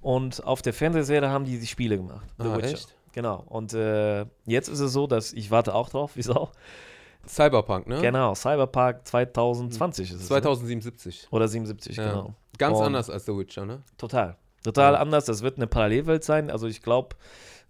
Und auf der Fernsehserie haben die die Spiele gemacht. The Ah, Witcher. echt? Genau. Und äh, jetzt ist es so, dass ich warte auch drauf, wie Sau. Cyberpunk, ne? Genau, Cyberpunk 2020 ist es. Ne? 2077. Oder 77, Ja. genau. Ganz Und- anders als The Witcher, ne? Total. Total Ja. anders. Das wird eine Parallelwelt sein. Also ich glaube,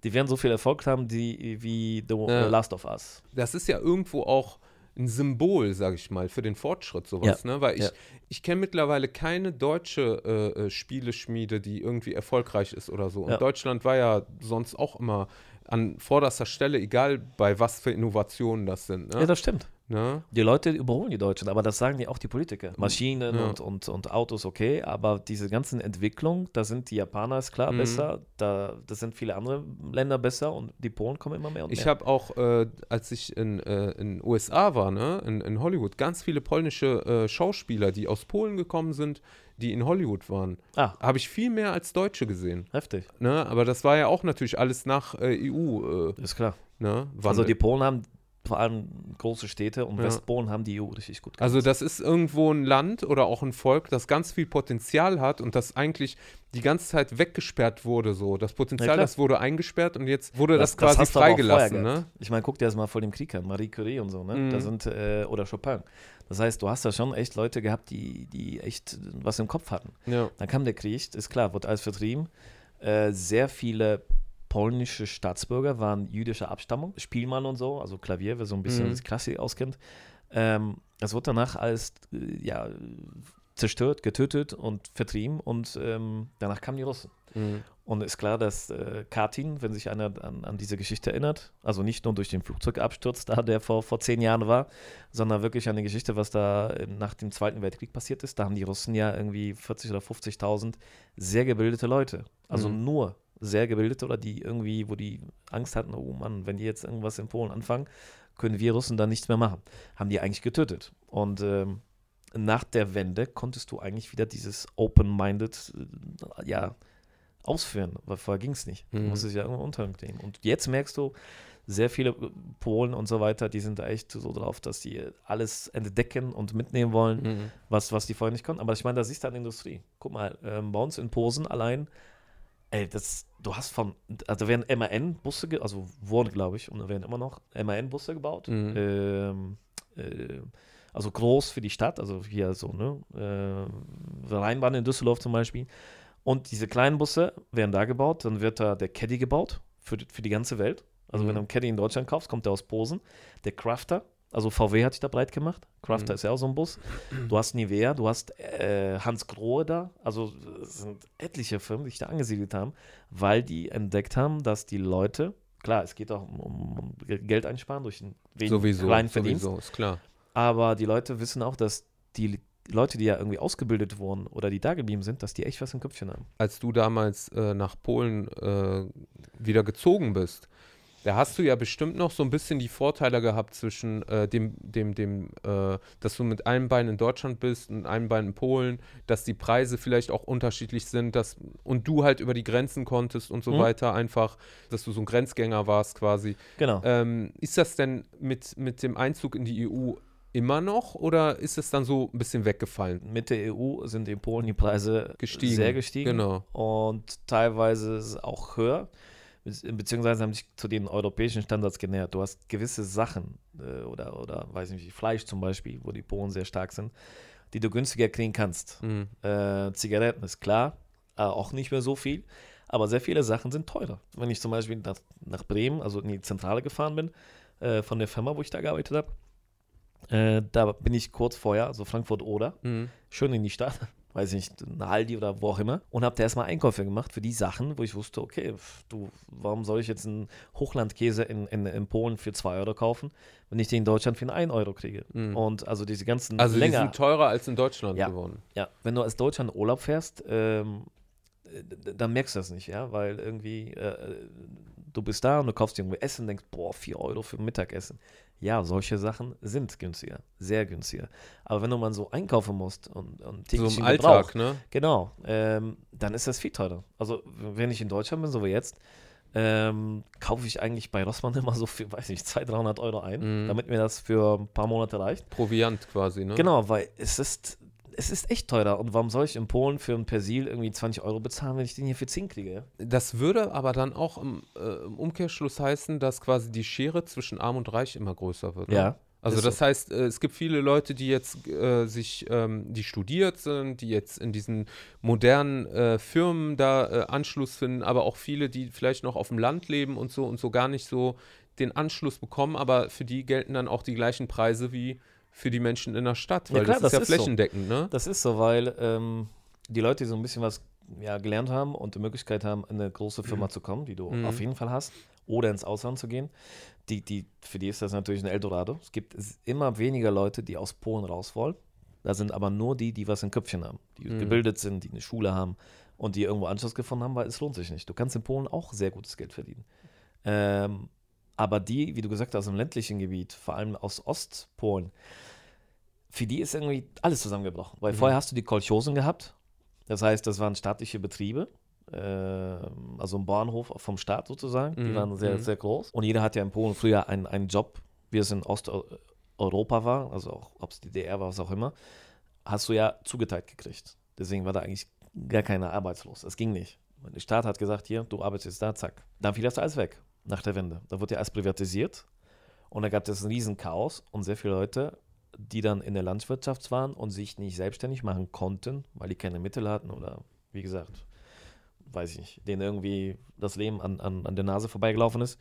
die werden so viel Erfolg haben die, wie The Ja. Last of Us. das ist ja irgendwo auch ein Symbol, sag ich mal, für den Fortschritt sowas, ne? Weil ich, Ja. ich kenne mittlerweile keine deutsche äh, äh, Spieleschmiede, die irgendwie erfolgreich ist oder so. Und Ja. Deutschland war ja sonst auch immer an vorderster Stelle, egal bei was für Innovationen das sind. Ja, Ne? das stimmt. Ne? Die Leute überholen die Deutschen, aber das sagen ja auch die Politiker. Maschinen Ja. und, und, und Autos, okay, aber diese ganzen Entwicklungen, da sind die Japaner ist klar Mhm. besser, da das sind viele andere Länder besser und die Polen kommen immer mehr und Ich mehr. habe auch, äh, als ich in äh, in USA war, ne, in, in Hollywood, ganz viele polnische äh, Schauspieler, die aus Polen gekommen sind, die in Hollywood waren. Ah, Habe ich viel mehr als Deutsche gesehen. heftig, Ne? Aber das war ja auch natürlich alles nach äh, EU. Äh, ist klar. ne? Also die Polen haben vor allem große Städte und Ja. Westpolen haben die EU richtig gut Also gemacht. das ist irgendwo ein Land oder auch ein Volk, das ganz viel Potenzial hat und das eigentlich die ganze Zeit weggesperrt wurde. So das Ja, Potenzial, klar. das wurde eingesperrt und jetzt wurde das, quasi du aber auch freigelassen. Ne? Ich meine, guck dir das mal vor dem Krieg an, Marie Curie und so, ne? Mhm. Da sind, äh, oder Chopin. Das heißt, du hast da schon echt Leute gehabt, die, die echt was im Kopf hatten. Ja. Dann kam der Krieg, ist klar, wurde alles vertrieben. Äh, sehr viele polnische Staatsbürger waren jüdischer Abstammung, Spielmann und so, also Klavier, wer so ein bisschen Mhm. das Klassik auskennt. Ähm, das wurde danach alles äh, ja, zerstört, getötet und vertrieben und ähm, danach kamen die Russen. Mhm. Und ist klar, dass äh, Katyn, wenn sich einer an, an diese Geschichte erinnert, also nicht nur durch den Flugzeugabsturz da, der vor, vor zehn Jahren war, sondern wirklich an die Geschichte, was da äh, nach dem Zweiten Weltkrieg passiert ist. Da haben die Russen ja irgendwie 40.000 oder 50.000 sehr gebildete Leute. Also Mhm. nur sehr gebildete oder die irgendwie, wo die Angst hatten, oh Mann, wenn die jetzt irgendwas in Polen anfangen, können wir Russen dann nichts mehr machen. Haben die eigentlich getötet. Und ähm, nach der Wende konntest du eigentlich wieder dieses open-minded, äh, ja, ausführen, weil vorher ging es nicht. Du Mhm. musstest ja irgendwo unternehmen. Und jetzt merkst du, sehr viele Polen und so weiter, die sind da echt so drauf, dass die alles entdecken und mitnehmen wollen, Mhm. was, was die vorher nicht konnten. Aber ich meine, da siehst du an der Industrie. Guck mal, ähm, bei uns in Posen allein, ey, das, du hast von, also da werden MAN-Busse, also wurden, glaube ich, und da werden immer noch MAN-Busse gebaut. Mhm. Ähm, äh, also groß für die Stadt, also hier so, ne? Äh, Rheinbahn in Düsseldorf zum Beispiel. Und diese kleinen Busse werden da gebaut, dann wird da der Caddy gebaut für, die- für die ganze Welt. Also Mhm. wenn du einen Caddy in Deutschland kaufst, kommt der aus Posen. Der Crafter, also VW hat sich da breit gemacht. Crafter Mhm. ist ja auch so ein Bus. Du hast Nivea, du hast äh, Hans Grohe da. Also es sind etliche Firmen, die sich da angesiedelt haben, weil die entdeckt haben, dass die Leute, klar, es geht auch um, um, Geld einsparen durch einen wenigen Sowieso, kleinen Verdienst. sowieso, ist klar. Aber die Leute wissen auch, dass die Leute, die ja irgendwie ausgebildet wurden oder die da geblieben sind, dass die echt was im Köpfchen haben. Als du damals äh, nach Polen äh, wieder gezogen bist, da hast du ja bestimmt noch so ein bisschen die Vorteile gehabt zwischen äh, dem, dem, dem, äh, dass du mit einem Bein in Deutschland bist und einem Bein in Polen, dass die Preise vielleicht auch unterschiedlich sind, dass und du halt über die Grenzen konntest und so Mhm. weiter, einfach, dass du so ein Grenzgänger warst quasi. Genau. Ähm, ist das denn mit, mit dem Einzug in die EU immer noch oder ist es dann so ein bisschen weggefallen? Mit der EU sind in Polen die Preise Gestiegen. sehr gestiegen. Genau. Und teilweise auch höher. Be- Beziehungsweise haben sich zu den europäischen Standards genähert. Du hast gewisse Sachen äh, oder, oder weiß nicht, wie Fleisch zum Beispiel, wo die Polen sehr stark sind, die du günstiger kriegen kannst. Mhm. Äh, Zigaretten ist klar, äh, auch nicht mehr so viel. Aber sehr viele Sachen sind teurer. Wenn ich zum Beispiel nach, nach Bremen, also in die Zentrale gefahren bin, äh, von der Firma, wo ich da gearbeitet habe, äh, da bin ich kurz vorher, also Frankfurt oder, Mhm. schön in die Stadt, weiß nicht, ein Aldi oder wo auch immer, und habe da erstmal Einkäufe gemacht für die Sachen, wo ich wusste, okay, du, warum soll ich jetzt einen Hochlandkäse in, in, in Polen für 2 Euro kaufen, wenn ich den in Deutschland für 1 Euro kriege? Mhm. Und also diese ganzen Also die länger. sind teurer als in Deutschland Ja. geworden. Ja, wenn du als Deutscher in Urlaub fährst, ähm, äh, dann merkst du das nicht, ja, weil irgendwie äh, du bist da und du kaufst dir irgendwie Essen, denkst, boah, 4 Euro für Mittagessen. Ja, solche Sachen sind günstiger, sehr günstiger. Aber wenn du mal so einkaufen musst und, und So täglichen im Alltag, Gebrauch, ne? genau, ähm, dann ist das viel teurer. Also wenn ich in Deutschland bin, so wie jetzt, ähm, kaufe ich eigentlich bei Rossmann immer so für, weiß nicht, 200, 300 Euro ein, Mhm. damit mir das für ein paar Monate reicht. Proviant quasi, ne? Genau, weil es ist, es ist echt teurer. Und warum soll ich in Polen für ein Persil irgendwie 20 Euro bezahlen, wenn ich den hier für 10 kriege? Das würde aber dann auch im, äh, im Umkehrschluss heißen, dass quasi die Schere zwischen Arm und Reich immer größer wird. ne? Ja, Also das so. heißt, äh, es gibt viele Leute, die jetzt äh, sich, ähm, die studiert sind, die jetzt in diesen modernen äh, Firmen da äh, Anschluss finden, aber auch viele, die vielleicht noch auf dem Land leben und so und so gar nicht so den Anschluss bekommen, aber für die gelten dann auch die gleichen Preise wie für die Menschen in der Stadt, Ja, weil klar, das ist ja das ist so. flächendeckend, ne? Das ist so, weil ähm, die Leute, die so ein bisschen was ja, gelernt haben und die Möglichkeit haben, in eine große Firma zu kommen, die du Mhm. auf jeden Fall hast, oder ins Ausland zu gehen, die, die, für die ist das natürlich ein Eldorado. Es gibt immer weniger Leute, die aus Polen raus wollen. Da sind aber nur die, die was im Köpfchen haben, die Mhm. gebildet sind, die eine Schule haben und die irgendwo Anschluss gefunden haben, weil es lohnt sich nicht. Du kannst in Polen auch sehr gutes Geld verdienen. Ähm, aber die, wie du gesagt hast, im ländlichen Gebiet, vor allem aus Ostpolen, für die ist irgendwie alles zusammengebrochen. Weil Mhm. vorher hast du die Kolchosen gehabt. Das heißt, das waren staatliche Betriebe. äh, also ein Bahnhof vom Staat sozusagen. Die Mhm, waren sehr, mhm. sehr groß. Und jeder hat ja in Polen früher einen, einen Job, wie es in Osteuropa war, also auch ob es die DDR war, was auch immer, hast du ja zugeteilt gekriegt. Deswegen war da eigentlich gar keiner arbeitslos. Es ging nicht. Der Staat hat gesagt, hier, du arbeitest jetzt da, zack. Dann fiel das alles weg nach der Wende. Da wurde ja alles privatisiert und da gab es ein riesen Chaos und sehr viele Leute, die dann in der Landwirtschaft waren und sich nicht selbstständig machen konnten, weil die keine Mittel hatten oder wie gesagt, weiß ich nicht, denen irgendwie das Leben an, an, an der Nase vorbeigelaufen ist,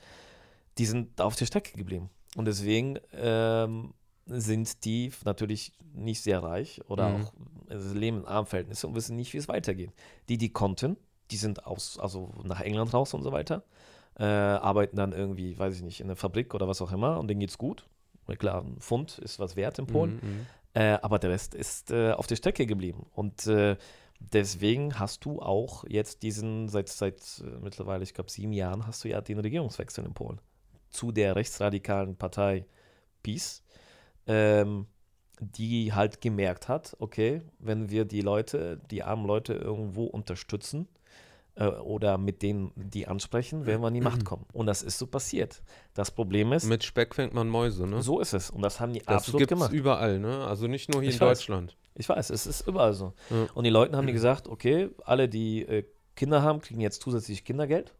die sind auf der Strecke geblieben. Und deswegen ähm, sind die natürlich nicht sehr reich oder Mhm. auch leben in armen Verhältnissen und wissen nicht, wie es weitergeht. Die, die konnten, die sind aus, also nach England raus und so weiter, äh, arbeiten dann irgendwie, weiß ich nicht, in einer Fabrik oder was auch immer und denen geht's gut. Klar, ein Pfund ist was wert in Polen. Mhm, mhm. Äh, aber der Rest ist äh, auf der Strecke geblieben. Und äh, deswegen hast du auch jetzt diesen, seit, seit äh, mittlerweile, ich glaube, sieben Jahren, hast du ja den Regierungswechsel in Polen zu der rechtsradikalen Partei PiS, ähm, die halt gemerkt hat, okay, wenn wir die Leute, die armen Leute irgendwo unterstützen äh, oder mit denen die ansprechen, werden wir an die Macht kommen. Und das ist so passiert. Das Problem ist, Mit Speck fängt man Mäuse, ne? so ist es. Und das haben die das absolut gibt's gemacht. überall, ne? Also nicht nur hier Ich in weiß. Deutschland. Ich weiß, es ist überall so. Ja. Und die Leuten haben die gesagt, okay, alle, die äh, Kinder haben, kriegen jetzt zusätzlich Kindergeld.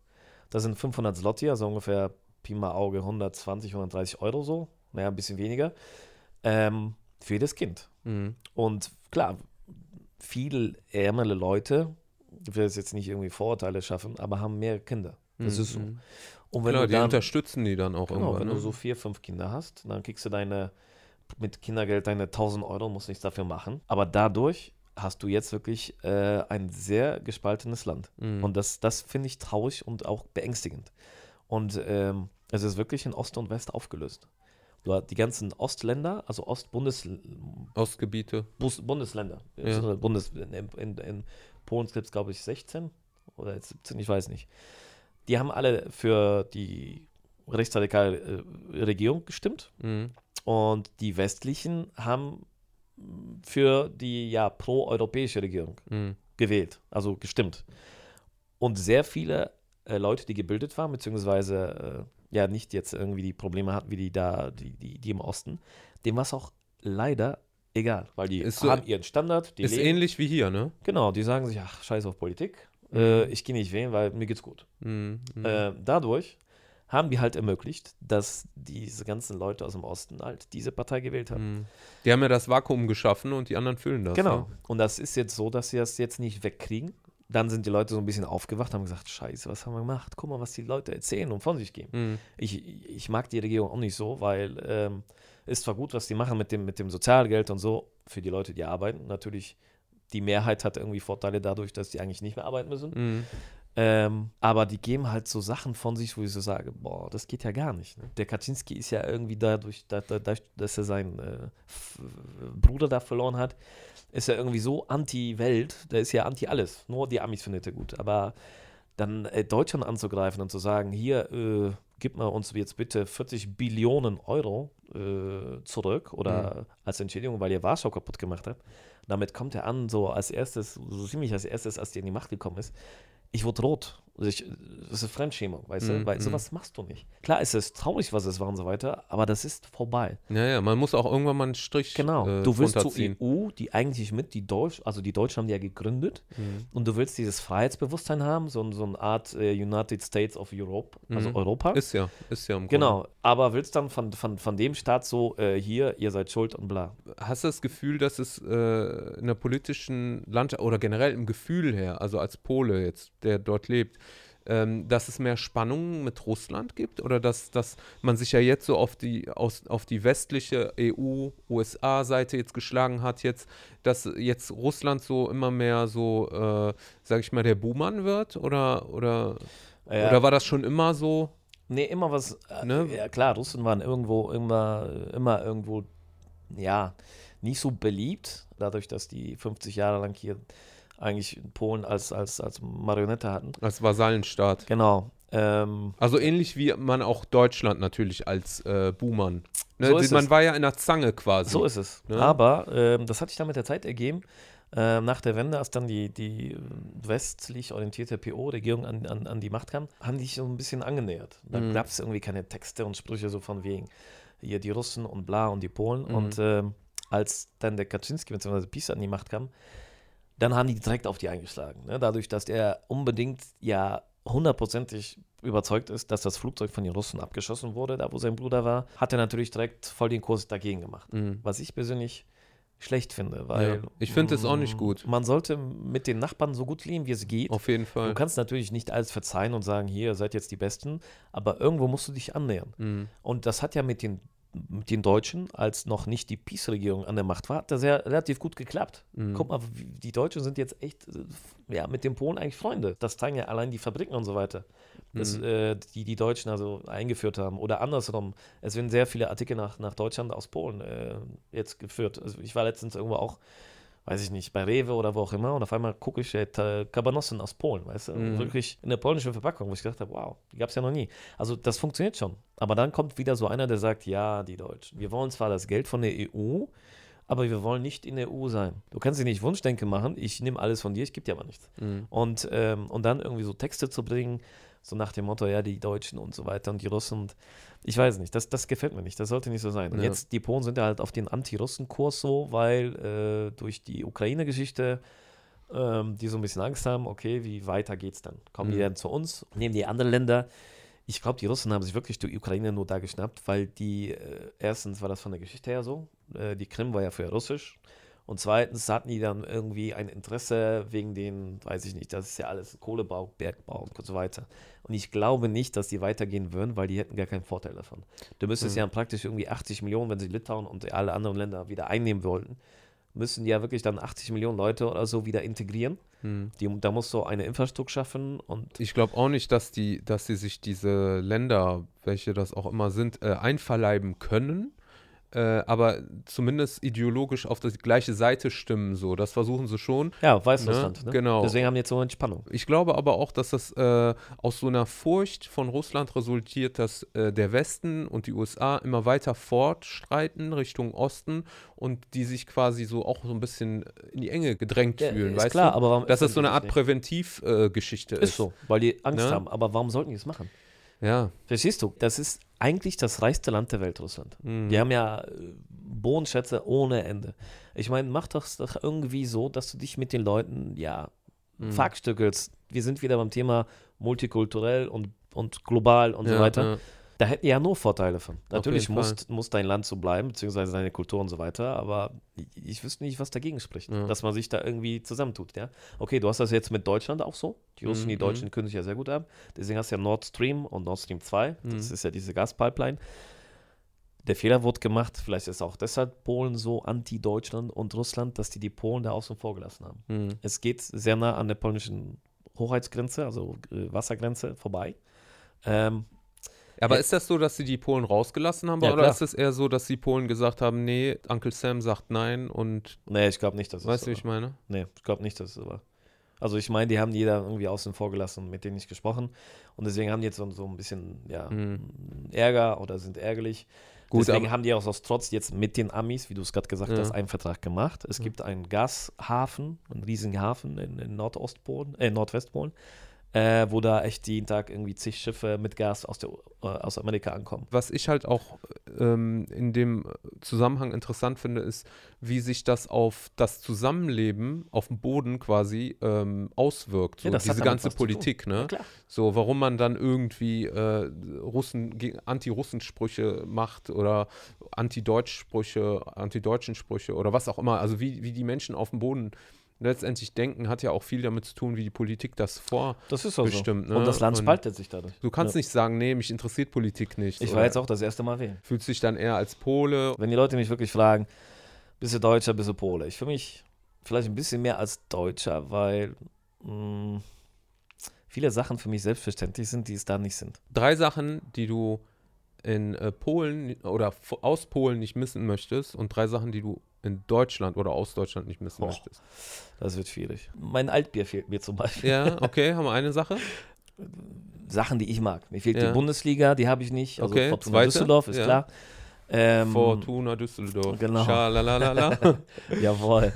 Das sind 500 Zloty, also ungefähr Pi mal Auge 120, 130 Euro so. Naja, ein bisschen weniger. Ähm, für jedes Kind. Mhm. Und klar, viele ärmere Leute, ich will jetzt nicht irgendwie Vorurteile schaffen, aber haben mehr Kinder. Das Mhm, ist so. mhm. Und wenn Klar, du die dann, unterstützen die dann auch Genau, irgendwann. wenn Ne? du so vier, fünf Kinder hast, dann kriegst du deine, mit Kindergeld deine 1000 Euro, musst nichts dafür machen. Aber dadurch hast du jetzt wirklich äh, ein sehr gespaltenes Land. Mhm. Und das, das finde ich traurig und auch beängstigend. Und ähm, es ist wirklich in Ost und West aufgelöst. Du hast die ganzen Ostländer, also Ostbundes Ostgebiete. Bus Bundesländer. Ja. Bundes in, in, in Polen gibt es, glaube ich, 16 oder jetzt 17, ich weiß nicht. Die haben alle für die rechtsradikale äh, Regierung gestimmt Mhm. und die westlichen haben für die ja pro-europäische Regierung Mhm. gewählt, also gestimmt. Und sehr viele äh, Leute, die gebildet waren, beziehungsweise äh, ja nicht jetzt irgendwie die Probleme hatten, wie die da, die, die, die im Osten, dem war es auch leider egal, weil die Ist so- haben ihren Standard, die Ist leben, ähnlich wie hier, ne? genau, die sagen sich, ach, scheiß auf Politik, äh, ich gehe nicht wählen, weil mir geht's gut. Mhm. Mhm. Äh, dadurch haben die halt ermöglicht, dass diese ganzen Leute aus dem Osten halt diese Partei gewählt haben. Mhm. Die haben ja das Vakuum geschaffen und die anderen füllen das. Genau. Ne? Und das ist jetzt so, dass sie das jetzt nicht wegkriegen. Dann sind die Leute so ein bisschen aufgewacht, haben gesagt, scheiße, was haben wir gemacht? Guck mal, was die Leute erzählen und von sich geben. Mhm. Ich, ich mag die Regierung auch nicht so, weil ähm, ist zwar gut, was die machen mit dem, mit dem Sozialgeld und so, für die Leute, die arbeiten. Natürlich, die Mehrheit hat irgendwie Vorteile dadurch, dass die eigentlich nicht mehr arbeiten müssen. Mhm. Ähm, aber die geben halt so Sachen von sich, wo ich so sage, boah, das geht ja gar nicht. Ne? Der Kaczynski ist ja irgendwie dadurch, da- da- dadurch dass er seinen äh, Bruder da verloren hat, ist er irgendwie so anti-Welt, der ist ja anti-alles. Nur die Amis findet er gut. Aber dann äh, Deutschland anzugreifen und zu sagen, hier, äh, gib mal uns jetzt bitte 40 Billionen Euro äh, zurück oder als Entschädigung, weil ihr Warschau kaputt gemacht habt. Damit kommt er an, so als erstes, so ziemlich als erstes, als er in die Macht gekommen ist. ich wurde rot. Also ich, das ist Fremdschämung, weißt du? Weil mhm. sowas machst du nicht. Klar ist es traurig, was es war und so weiter, aber das ist vorbei. Ja, ja, man muss auch irgendwann mal einen Strich Genau. äh, du willst zur. EU, die eigentlich mit, die Deutsch, also die Deutschen haben die ja gegründet, Mhm. und du willst dieses Freiheitsbewusstsein haben, so, so eine Art äh, United States of Europe, also Mhm. Europa. Ist ja, ist ja im Grunde. Genau, aber willst dann von, von, von dem Staat so, äh, hier, ihr seid schuld und bla. Hast du das Gefühl, dass es äh, in der politischen Landschaft oder generell im Gefühl her, also als Pole jetzt, der dort lebt, ähm, dass es mehr Spannungen mit Russland gibt oder dass, dass man sich ja jetzt so auf die, aus, auf die westliche EU-USA-Seite jetzt geschlagen hat, jetzt, dass jetzt Russland so immer mehr so, äh, sag ich mal, der Buhmann wird oder, oder, Ja. oder war das schon immer so? Nee, immer was. Äh, Ne? Ja, klar, Russen waren irgendwo, immer, immer irgendwo, ja, nicht so beliebt, dadurch, dass die 50 Jahre lang hier eigentlich Polen als, als, als Marionette hatten. Als Vasallenstaat. Genau. Ähm, Also ähnlich wie man auch Deutschland natürlich als äh, Buhmann. Ne? So man es. war ja in der Zange quasi. so ist es. Ne? Aber ähm, das hat sich dann mit der Zeit ergeben. Ähm, nach der Wende, als dann die, die äh, westlich orientierte PO-Regierung an, an, an die Macht kam, haben die sich so ein bisschen angenähert. Da Mhm. gab es irgendwie keine Texte und Sprüche so von wegen hier die Russen und bla und die Polen. Mhm. Und ähm, als dann der Kaczynski bzw. PiS an die Macht kam, dann haben die direkt auf die eingeschlagen. Ne? Dadurch, dass er unbedingt ja hundertprozentig überzeugt ist, dass das Flugzeug von den Russen abgeschossen wurde, da wo sein Bruder war, hat er natürlich direkt voll den Kurs dagegen gemacht. Mhm. Was ich persönlich schlecht finde, weil Ja, ich finde es auch nicht gut. Man sollte mit den Nachbarn so gut leben, wie es geht. Auf jeden Du Fall. kannst natürlich nicht alles verzeihen und sagen, hier, ihr seid jetzt die Besten, aber irgendwo musst du dich annähern. Mhm. Und das hat ja mit den, mit den Deutschen, als noch nicht die Peace-Regierung an der Macht war, hat das ja relativ gut geklappt. Mhm. Guck mal, die Deutschen sind jetzt echt äh, ja, mit den Polen eigentlich Freunde. Das zeigen ja allein die Fabriken und so weiter, das, Mhm. äh, die die Deutschen also eingeführt haben. Oder andersrum, es werden sehr viele Artikel nach, nach Deutschland aus Polen äh, jetzt geführt. Also ich war letztens irgendwo auch, weiß ich nicht, bei Rewe oder wo auch immer und auf einmal gucke ich äh, Kabanossen aus Polen, weißt du, Mhm. wirklich in der polnischen Verpackung, wo ich gedacht habe, wow, die gab es ja noch nie. Also das funktioniert schon. Aber dann kommt wieder so einer, der sagt, ja, die Deutschen, wir wollen zwar das Geld von der EU, aber wir wollen nicht in der EU sein. Du kannst dir nicht Wunschdenke machen, ich nehme alles von dir, ich gebe dir aber nichts. Mhm. Und, ähm, und dann irgendwie so Texte zu bringen, so nach dem Motto, ja, die Deutschen und so weiter und die Russen. Und ich weiß nicht, das, das gefällt mir nicht, das sollte nicht so sein. Und Ja. jetzt, die Polen sind ja halt auf den Anti-Russen-Kurs so, weil äh, durch die Ukraine-Geschichte ähm, die so ein bisschen Angst haben, okay, wie weiter geht's dann? Kommen die Mhm. dann zu uns? Nehmen die andere Länder? Ich glaube, die Russen haben sich wirklich die Ukraine nur da geschnappt, weil die, äh, erstens war das von der Geschichte her so, äh, die Krim war ja für russisch. Und zweitens hatten die dann irgendwie ein Interesse wegen den, weiß ich nicht, das ist ja alles Kohlebau, Bergbau und so weiter. Und ich glaube nicht, dass die weitergehen würden, weil die hätten gar keinen Vorteil davon. Du müsstest Mhm. ja praktisch irgendwie 80 Millionen, wenn sie Litauen und alle anderen Länder wieder einnehmen wollten, müssen die ja wirklich dann 80 Millionen Leute oder so wieder integrieren. Mhm. Die, da musst du eine Infrastruktur schaffen und Ich glaube auch nicht, dass die, dass sie sich diese Länder, welche das auch immer sind, äh, einverleiben können. Äh, aber zumindest ideologisch auf die gleiche Seite stimmen, so. Das versuchen sie schon. ja, Weißrussland. Ne? Genau. Deswegen haben die jetzt so eine Entspannung. Ich glaube aber auch, dass das äh, aus so einer Furcht von Russland resultiert, dass äh, der Westen und die USA immer weiter fortschreiten Richtung Osten und die sich quasi so auch so ein bisschen in die Enge gedrängt Ja, fühlen, ist weißt klar, du? aber warum Dass das so eine Art? Präventivgeschichte ist. Ist so, weil die Angst Ne? haben. Aber warum sollten die es machen? Ja. Verstehst du? Das ist eigentlich das reichste Land der Welt, Russland. Mhm. Die haben ja äh, Bodenschätze ohne Ende. Ich meine, mach das doch irgendwie so, dass du dich mit den Leuten, ja, Mhm. verstückelst. Wir sind wieder beim Thema multikulturell und, und global und so Ja, weiter. ja. Da hätten die ja nur Vorteile von. Natürlich muss, muss dein Land so bleiben, beziehungsweise deine Kultur und so weiter, aber ich, wüsste nicht, was dagegen spricht, Ja. dass man sich da irgendwie zusammentut, ja. Okay, du hast das jetzt mit Deutschland auch so. Die Russen, Mhm, die Deutschen können sich ja sehr gut ab. Deswegen hast du ja Nord Stream und Nord Stream 2. Das Mhm. ist ja diese Gaspipeline. Der Fehler wurde gemacht, vielleicht ist auch deshalb Polen so anti-Deutschland und Russland, dass die die Polen da außen vor gelassen haben. Mhm. Es geht sehr nah an der polnischen Hoheitsgrenze, also äh, Wassergrenze vorbei. Ähm, Aber Ja. ist das so, dass sie die Polen rausgelassen haben? Ja, oder klar. ist es eher so, dass die Polen gesagt haben, nee, Uncle Sam sagt nein und nee, ich glaube nicht, dass es weißt so du, wie ich meine? Nee, ich glaube nicht, dass es so war. Also ich meine, die haben die da irgendwie außen vor gelassen, mit denen nicht gesprochen. Und deswegen haben die jetzt so, so ein bisschen ja, Mhm. Ärger oder sind ärgerlich. Gut, deswegen haben die auch aus Trotz jetzt mit den Amis, wie du es gerade gesagt Ja. hast, einen Vertrag gemacht. Es Ja. gibt einen Gashafen, einen riesigen Hafen in, in Nordostpolen, äh, Nordwestpolen. Äh, wo da echt jeden Tag irgendwie zig Schiffe mit Gas aus, der, äh, aus Amerika ankommen. Was ich halt auch ähm, in dem Zusammenhang interessant finde, ist, wie sich das auf das Zusammenleben auf dem Boden quasi ähm, auswirkt. So Ja, diese ganze. Politik, ne? Ja, klar. So, warum man dann irgendwie äh, Russen, Anti-Russen-Sprüche macht oder Anti-Deutsch-Sprüche, Anti-Deutschen Sprüche oder was auch immer. Also wie, wie die Menschen auf dem Boden letztendlich denken, hat ja auch viel damit zu tun, wie die Politik das vor. Das ist auch Bestimmt, so. ne? Und das Land spaltet sich dadurch. Du kannst Ja. nicht sagen, nee, mich interessiert Politik nicht. Ich war jetzt auch das erste Mal wählen. Fühlst dich dann eher als Pole. Wenn die Leute mich wirklich fragen, bist du Deutscher, bist du Pole? Ich fühle mich vielleicht ein bisschen mehr als Deutscher, weil mh, viele Sachen für mich selbstverständlich sind, die es da nicht sind. Drei Sachen, die du in äh, Polen oder aus Polen nicht missen möchtest und drei Sachen, die du in Deutschland oder aus Deutschland nicht missen Boah. möchtest. Das wird schwierig. Mein Altbier fehlt mir zum Beispiel. Ja, okay, haben wir eine Sache. Sachen, die ich mag. Mir fehlt Ja. die Bundesliga, die habe ich nicht. Also Okay, Fortuna zweite? Düsseldorf, ist Ja. klar. Ähm, Fortuna Düsseldorf. genau. Schalalalala. Jawohl.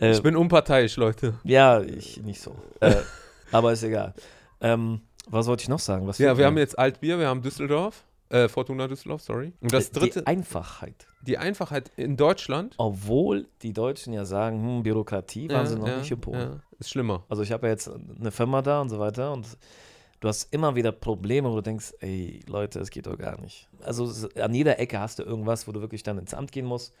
Äh, ich bin unparteiisch, Leute. ja, ich nicht so. Äh, aber ist egal. Ähm, was wollte ich noch sagen? Was Ja, wir mir? haben jetzt Altbier, wir haben Düsseldorf. Äh, Fortuna Düsseldorf, sorry. Und das Die dritte, Einfachheit. die Einfachheit in Deutschland. Obwohl die Deutschen ja sagen, hm, Bürokratie waren sie noch nicht in Polen. ja, ist schlimmer. Also ich habe ja jetzt eine Firma da und so weiter und du hast immer wieder Probleme, wo du denkst, ey Leute, es geht doch gar nicht. Also an jeder Ecke hast du irgendwas, wo du wirklich dann ins Amt gehen musst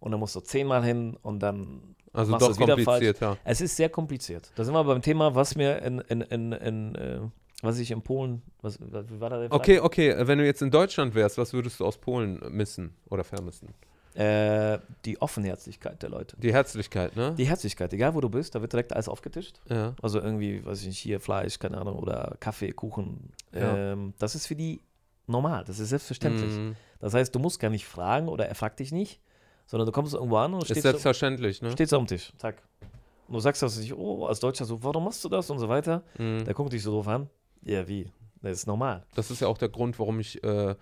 und dann musst du zehnmal hin und dann Also machst du es wieder kompliziert, ja. Es ist sehr kompliziert. Da sind wir beim Thema, was mir in, in, in, in äh, was ich in Polen, was, wie war da der Okay, okay, wenn du jetzt in Deutschland wärst, was würdest du aus Polen missen oder vermissen? Äh, die Offenherzigkeit der Leute. Die Herzlichkeit, ne? Die Herzlichkeit, egal wo du bist, da wird direkt alles aufgetischt. ja. Also irgendwie, weiß ich nicht, hier Fleisch, keine Ahnung, oder Kaffee, Kuchen. Ja. Ähm, das ist für die normal, das ist selbstverständlich. Mhm. Das heißt, du musst gar nicht fragen oder er fragt dich nicht, sondern du kommst irgendwo an und Ist stehst, selbstverständlich, ne? stehst am Tisch. Zack. Und du sagst das nicht, oh, als Deutscher so, warum machst du das und so weiter. Mhm. Der guckt dich so doof an. Ja, wie? Das ist normal. Das ist ja auch der Grund, warum ich äh, äh,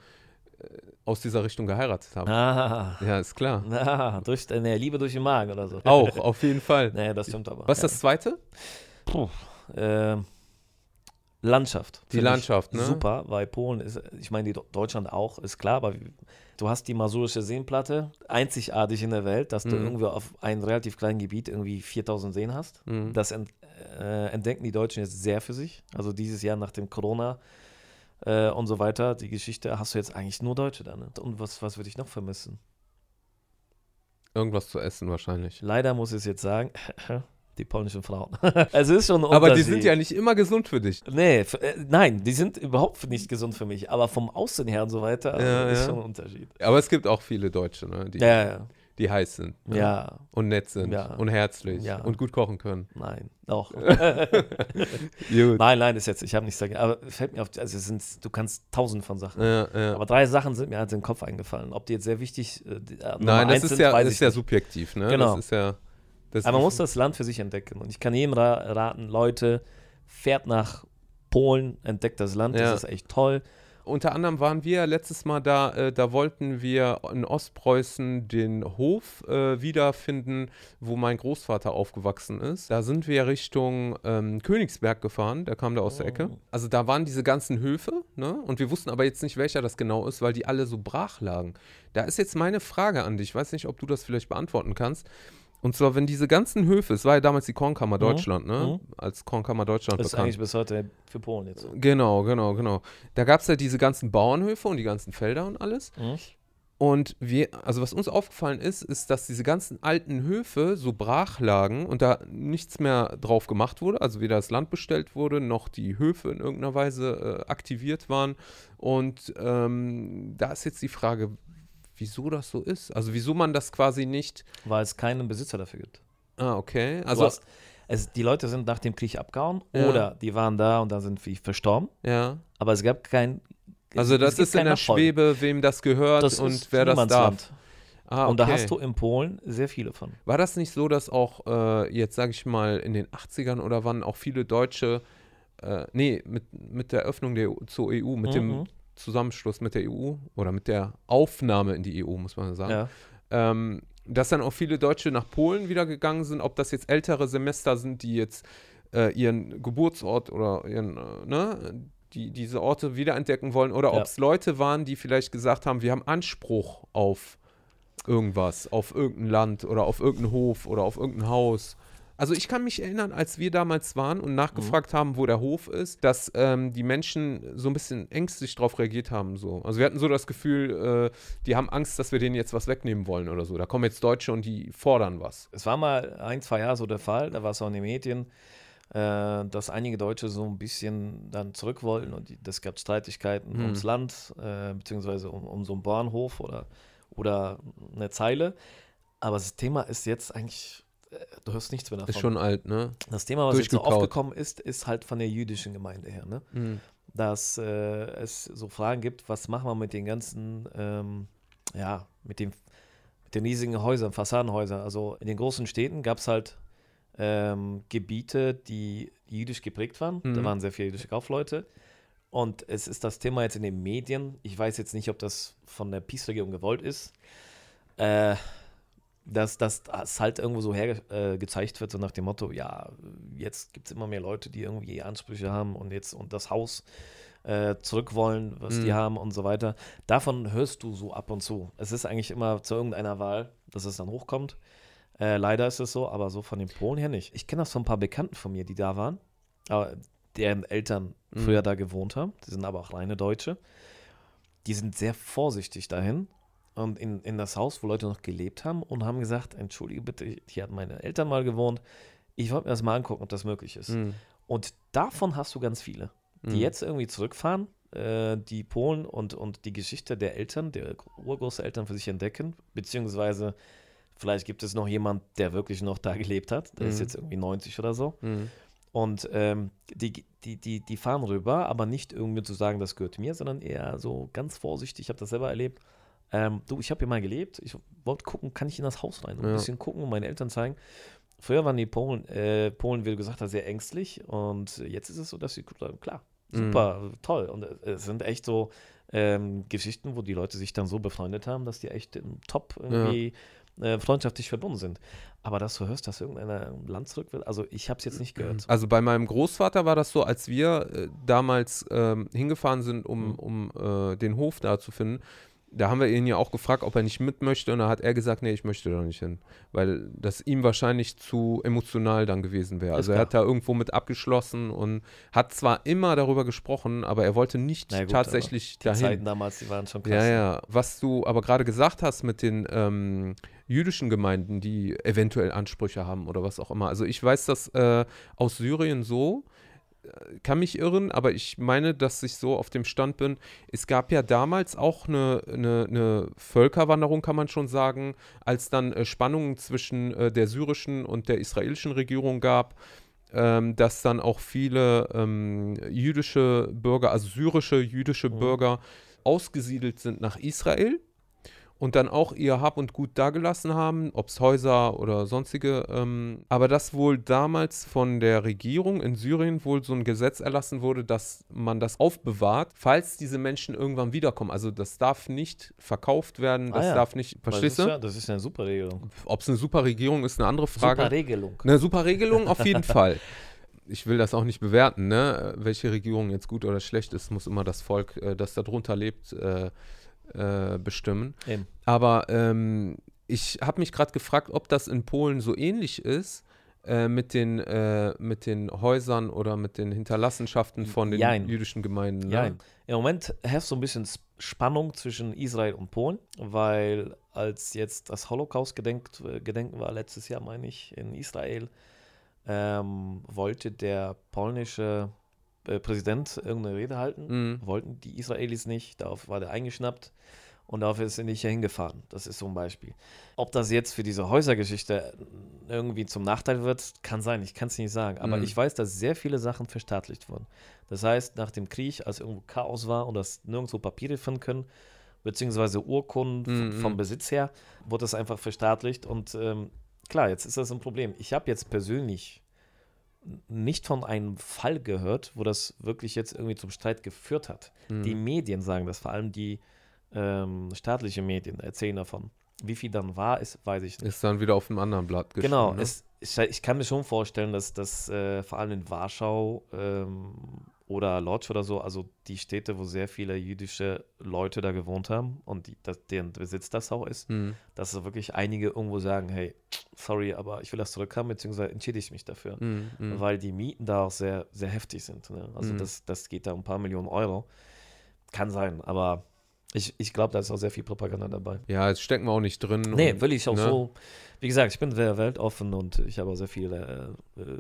aus dieser Richtung geheiratet habe. Ah, Ja, ist klar. na, durch, äh, nee, Liebe durch den Magen oder so. Auch, auf jeden Fall. Nee, das stimmt aber. Was ist das zweite? Puh, ähm, Landschaft. Die Landschaft, ne? Super, weil Polen ist, ich meine, Deutschland auch, ist klar, aber wie- du hast die Masurische Seenplatte, einzigartig in der Welt, dass du Mhm. irgendwie auf einem relativ kleinen Gebiet irgendwie 4000 Seen hast. Mhm. Das ent, äh, entdecken die Deutschen jetzt sehr für sich. Also dieses Jahr nach dem Corona äh, und so weiter, die Geschichte, hast du jetzt eigentlich nur Deutsche da. Ne? Und was, was würde ich noch vermissen? Irgendwas zu essen wahrscheinlich. Leider muss ich es jetzt sagen, die polnischen Frauen. es ist schon ein Aber die Unterschied. sind ja nicht immer gesund für dich. Nee, äh, nein, die sind überhaupt nicht gesund für mich. Aber vom Aussehen her und so weiter Ja, ist ja. schon ein Unterschied. Aber es gibt auch viele Deutsche, ne, die, Ja, ja, die heiß sind. Ne? ja, Und nett sind. Und herzlich. Und gut kochen können. nein, auch. Nein, nein, ist jetzt, ich habe nichts dagegen. Aber fällt mir auf, also sind, du kannst tausend von Sachen. Aber drei Sachen sind mir halt in den Kopf eingefallen. Ob die jetzt sehr wichtig äh, äh, Nein, das ist sind, ja, das ist ja subjektiv, ne? Genau. Das ist ja. Das Aber man muss das Land für sich entdecken. Und ich kann jedem ra raten, Leute, fährt nach Polen, entdeckt das Land, Ja. das ist echt toll. Unter anderem waren wir letztes Mal da, äh, da wollten wir in Ostpreußen den Hof äh, wiederfinden, wo mein Großvater aufgewachsen ist. Da sind wir Richtung ähm, Königsberg gefahren, der kam da aus der Ecke. Oh. Also da waren diese ganzen Höfe, ne? Und wir wussten aber jetzt nicht, welcher das genau ist, weil die alle so brach lagen. Da ist jetzt meine Frage an dich, ich weiß nicht, ob du das vielleicht beantworten kannst. Und zwar, wenn diese ganzen Höfe, es war ja damals die Kornkammer Deutschland, ne? Als Kornkammer Deutschland Das ist bekannt. eigentlich bis heute für Polen jetzt. Genau, genau, genau. Da gab es ja diese ganzen Bauernhöfe und die ganzen Felder und alles. Mhm. Und wir, also was uns aufgefallen ist, ist, dass diese ganzen alten Höfe so brach lagen und da nichts mehr drauf gemacht wurde. Also weder das Land bestellt wurde, noch die Höfe in irgendeiner Weise äh, aktiviert waren. Und ähm, da ist jetzt die Frage, wieso das so ist. Also wieso man das quasi nicht. Weil es keinen Besitzer dafür gibt. Ah, okay. Also hast, es, die Leute sind nach dem Krieg abgehauen Ja. oder die waren da und dann sind sie verstorben. ja. Aber es gab kein. Also das ist in der Nachfolger. Schwebe, wem das gehört Das und wer das darf. Niemandsland. Ah, Und da okay. hast du in Polen sehr viele von. War das nicht so, dass auch äh, jetzt, sage ich mal, in den 80ern oder wann auch viele Deutsche, äh, nee, mit, mit der Öffnung der, zur EU, mit dem Mhm. Zusammenschluss mit der EU oder mit der Aufnahme in die EU, muss man sagen, Ja. ähm, dass dann auch viele Deutsche nach Polen wieder gegangen sind, ob das jetzt ältere Semester sind, die jetzt äh, ihren Geburtsort oder ihren, äh, ne, die diese Orte wiederentdecken wollen oder Ja. ob es Leute waren, die vielleicht gesagt haben, wir haben Anspruch auf irgendwas, auf irgendein Land oder auf irgendeinen Hof oder auf irgendein Haus. Also ich kann mich erinnern, als wir damals waren und nachgefragt haben, wo der Hof ist, dass ähm, die Menschen so ein bisschen ängstlich darauf reagiert haben. So. Also wir hatten so das Gefühl, äh, die haben Angst, dass wir denen jetzt was wegnehmen wollen oder so. Da kommen jetzt Deutsche und die fordern was. Es war mal ein, zwei Jahre so der Fall, da war es auch in den Medien, äh, dass einige Deutsche so ein bisschen dann zurück wollten und die, das gab Streitigkeiten Hm. ums Land, äh, beziehungsweise um, um so einen Bahnhof oder, oder eine Zeile. Aber das Thema ist jetzt eigentlich, du hörst nichts mehr davon. Ist schon alt, ne? das Thema, was jetzt so aufgekommen ist, ist halt von der jüdischen Gemeinde her, ne? Mhm. dass äh, es so Fragen gibt, was machen wir mit den ganzen, ähm, ja, mit, dem, mit den riesigen Häusern, Fassadenhäusern. Also in den großen Städten gab es halt ähm, Gebiete, die jüdisch geprägt waren. Da Mhm. waren sehr viele jüdische Kaufleute. Und es ist das Thema jetzt in den Medien. Ich weiß jetzt nicht, ob das von der Peace-Regierung gewollt ist. Äh, dass, dass das halt irgendwo so hergezeigt äh, wird, so nach dem Motto, ja, jetzt gibt es immer mehr Leute, die irgendwie Ansprüche haben und jetzt und das Haus äh, zurück wollen, was die Mhm. haben und so weiter. Davon hörst du so ab und zu. Es ist eigentlich immer zu irgendeiner Wahl, dass es dann hochkommt. Äh, leider ist es so, aber so von den Polen her nicht. Ich kenne das von ein paar Bekannten von mir, die da waren, aber deren Eltern Mhm. früher da gewohnt haben. Die sind aber auch reine Deutsche. Die sind sehr vorsichtig dahin und in, in das Haus, wo Leute noch gelebt haben und haben gesagt, entschuldige bitte, hier hatten meine Eltern mal gewohnt. Ich wollte mir das mal angucken, ob das möglich ist. Mhm. Und davon hast du ganz viele, die Mhm. jetzt irgendwie zurückfahren, äh, die Polen und, und die Geschichte der Eltern, der Urgroßeltern für sich entdecken, beziehungsweise vielleicht gibt es noch jemand, der wirklich noch da gelebt hat, der ist Mhm. jetzt irgendwie 90 oder so. Mhm. Und ähm, die, die, die, die fahren rüber, aber nicht irgendwie zu sagen, das gehört mir, sondern eher so ganz vorsichtig. Ich habe das selber erlebt. Ähm, du, ich habe hier mal gelebt. Ich wollte gucken, kann ich in das Haus rein und ein Ja. bisschen gucken und meine Eltern zeigen. Früher waren die Polen, äh, Polen, wie du gesagt hast, sehr ängstlich. Und jetzt ist es so, dass sie sagen, klar, Mhm. super, toll. Und äh, es sind echt so ähm, Geschichten, wo die Leute sich dann so befreundet haben, dass die echt im top irgendwie äh, freundschaftlich verbunden sind. Aber dass du hörst, dass irgendeiner im Land zurück will, also ich habe es jetzt nicht gehört. Also bei meinem Großvater war das so, als wir äh, damals ähm, hingefahren sind, um, Mhm. um äh, den Hof da zu finden, da haben wir ihn ja auch gefragt, ob er nicht mit möchte und da hat er gesagt, nee, ich möchte da nicht hin, weil das ihm wahrscheinlich zu emotional dann gewesen wäre. Also er hat da irgendwo mit abgeschlossen und hat zwar immer darüber gesprochen, aber er wollte nicht gut, tatsächlich Die dahin. Zeiten damals, die waren schon krass. Ja, ja. Was du aber gerade gesagt hast mit den ähm, jüdischen Gemeinden, die eventuell Ansprüche haben oder was auch immer. Also ich weiß das äh, aus Syrien so, kann mich irren, aber ich meine, dass ich so auf dem Stand bin. Es gab ja damals auch eine, eine, eine Völkerwanderung, kann man schon sagen, als dann äh, Spannungen zwischen äh, der syrischen und der israelischen Regierung gab ähm, dass dann auch viele ähm, jüdische Bürger, also syrische jüdische Mhm. Bürger, ausgesiedelt sind nach Israel und dann auch ihr Hab und Gut dagelassen haben, ob es Häuser oder sonstige. Ähm, aber dass wohl damals von der Regierung in Syrien wohl so ein Gesetz erlassen wurde, dass man das aufbewahrt, falls diese Menschen irgendwann wiederkommen. Also das darf nicht verkauft werden, Ah das ja. darf nicht, verstehst ist du? Ja, das ist eine super Regelung. Ob es eine super Regierung ist, eine andere Frage. Super Regelung. Eine super Regelung auf jeden Fall. Ich will das auch nicht bewerten, ne? Welche Regierung jetzt gut oder schlecht ist, muss immer das Volk, äh, das darunter lebt, äh, äh, bestimmen. Eben. Aber ähm, ich habe mich gerade gefragt, ob das in Polen so ähnlich ist äh, mit, den, äh, mit den Häusern oder mit den Hinterlassenschaften von den Jein. jüdischen Gemeinden. Ne? Im Moment herrscht so ein bisschen Spannung zwischen Israel und Polen, weil als jetzt das Holocaust-Gedenken Gedenken war, letztes Jahr meine ich, in Israel, ähm, wollte der polnische äh, Präsident irgendeine Rede halten. Mhm. Wollten die Israelis nicht, darauf war der eingeschnappt und darauf ist er nicht hier hingefahren. Das ist so ein Beispiel. Ob das jetzt für diese Häusergeschichte irgendwie zum Nachteil wird, kann sein, ich kann es nicht sagen. Aber Mhm. ich weiß, dass sehr viele Sachen verstaatlicht wurden. Das heißt, nach dem Krieg, als irgendwo Chaos war und das nirgendwo Papiere finden können, beziehungsweise Urkunden Mhm. vom Besitz her, wurde das einfach verstaatlicht. Und ähm, klar, jetzt ist das ein Problem. Ich habe jetzt persönlich nicht von einem Fall gehört, wo das wirklich jetzt irgendwie zum Streit geführt hat. Mhm. Die Medien sagen das, vor allem die ähm, staatlichen Medien erzählen davon. Wie viel dann war, ist, weiß ich nicht. Ist dann wieder auf einem anderen Blatt geschrieben. Genau, ne? es, ich, ich kann mir schon vorstellen, dass das äh, vor allem in Warschau ähm, oder Lodz oder so, also die Städte, wo sehr viele jüdische Leute da gewohnt haben und die, das, deren Besitz das auch ist, Hm. dass so wirklich einige irgendwo sagen, hey, sorry, aber ich will das zurückhaben, beziehungsweise entschädige ich mich dafür. Hm, hm. Weil die Mieten da auch sehr, sehr heftig sind. Ne? Also Mhm. das, das geht da um ein paar Millionen Euro. Kann sein, aber ich, ich glaube, da ist auch sehr viel Propaganda dabei. Ja, jetzt stecken wir auch nicht drin. Nee, und, will ich auch ne? so. Wie gesagt, ich bin sehr weltoffen und ich habe auch sehr viele äh, äh.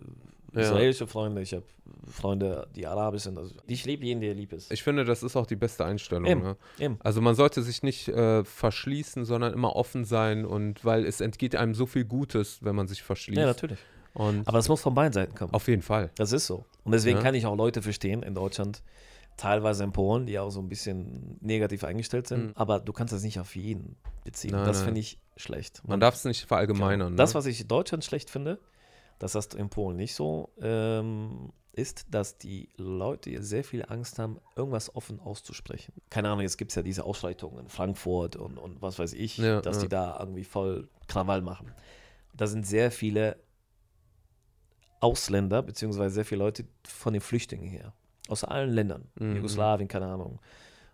Israelische Freunde. Ich habe Freunde, die arabisch sind. Also ich liebe jeden, der lieb ist. Ich finde, das ist auch die beste Einstellung. Eben. Ne? Eben. Also man sollte sich nicht äh, verschließen, sondern immer offen sein und weil es entgeht einem so viel Gutes, wenn man sich verschließt. Ja, natürlich. Und Aber es muss von beiden Seiten kommen. auf jeden Fall. Das ist so. Und deswegen Ja. kann ich auch Leute verstehen in Deutschland, teilweise in Polen, die auch so ein bisschen negativ eingestellt sind. Mhm. Aber du kannst das nicht auf jeden beziehen. Nein, das finde ich schlecht. Man darf es nicht verallgemeinern. Genau. Das, ne? was ich in Deutschland schlecht finde, das hast du in Polen nicht so, ähm, ist, dass die Leute sehr viel Angst haben, irgendwas offen auszusprechen. Keine Ahnung, jetzt gibt es ja diese Ausschreitungen in Frankfurt und, und was weiß ich, Ja, dass ja. die da irgendwie voll Krawall machen. Da sind sehr viele Ausländer, beziehungsweise sehr viele Leute von den Flüchtlingen her. Aus allen Ländern. Mhm. Jugoslawien, keine Ahnung.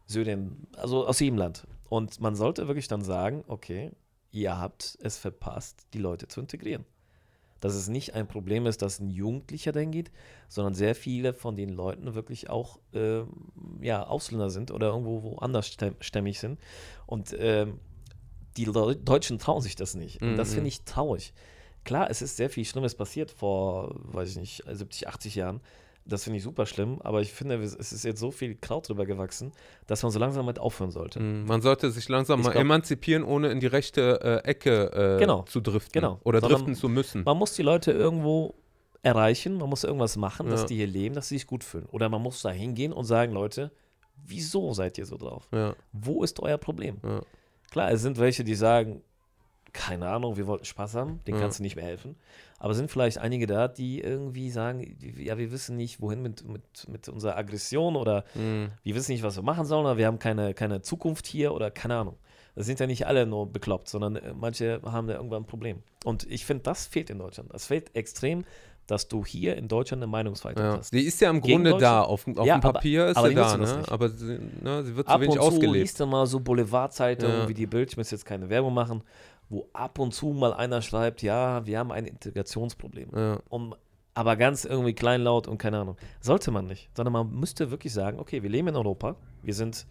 Syrien, also aus jedem Land. Und man sollte wirklich dann sagen, okay, ihr habt es verpasst, die Leute zu integrieren. Dass es nicht ein Problem ist, dass ein Jugendlicher dahin geht, sondern sehr viele von den Leuten wirklich auch ähm, ja, Ausländer sind oder irgendwo woanders stäm- stämmig sind. Und ähm, die Leu- Deutschen trauen sich das nicht. Und das Mhm. finde ich traurig. Klar, es ist sehr viel Schlimmes passiert vor, weiß ich nicht, 70, 80 Jahren. Das finde ich super schlimm, aber ich finde, es ist jetzt so viel Kraut drüber gewachsen, dass man so langsam mit aufhören sollte. Mm, Man sollte sich langsam Ich mal glaub- emanzipieren, ohne in die rechte äh, Ecke äh, Genau. zu driften. Genau. Oder Sondern driften zu müssen. Man muss die Leute irgendwo erreichen, man muss irgendwas machen, dass Ja. die hier leben, dass sie sich gut fühlen. Oder man muss da hingehen und sagen, Leute, wieso seid ihr so drauf? Ja, Wo ist euer Problem? ja. Klar, es sind welche, die sagen, keine Ahnung, wir wollten Spaß haben, Ja. kannst du nicht mehr helfen. Aber es sind vielleicht einige da, die irgendwie sagen, ja, wir wissen nicht, wohin mit, mit, mit unserer Aggression oder Mm, wir wissen nicht, was wir machen sollen, oder wir haben keine, keine Zukunft hier oder keine Ahnung. Das sind ja nicht alle nur bekloppt, sondern äh, manche haben da irgendwann ein Problem. Und ich finde, das fehlt in Deutschland. Das fehlt extrem, dass du hier in Deutschland eine Meinungsfreiheit ja. hast. Die ist ja im Grunde da. Auf, auf Ja, dem Papier ist aber sie da, ne? aber sie, ne, sie wird zu Ab wenig und zu ausgelebt. liest du mal so Boulevardzeitungen Ja. wie die Bild, ich muss jetzt keine Werbung machen, wo ab und zu mal einer schreibt, ja, wir haben ein Integrationsproblem. Ja. Um, aber ganz irgendwie kleinlaut und keine Ahnung. Sollte man nicht, sondern man müsste wirklich sagen, okay, wir leben in Europa, wir sind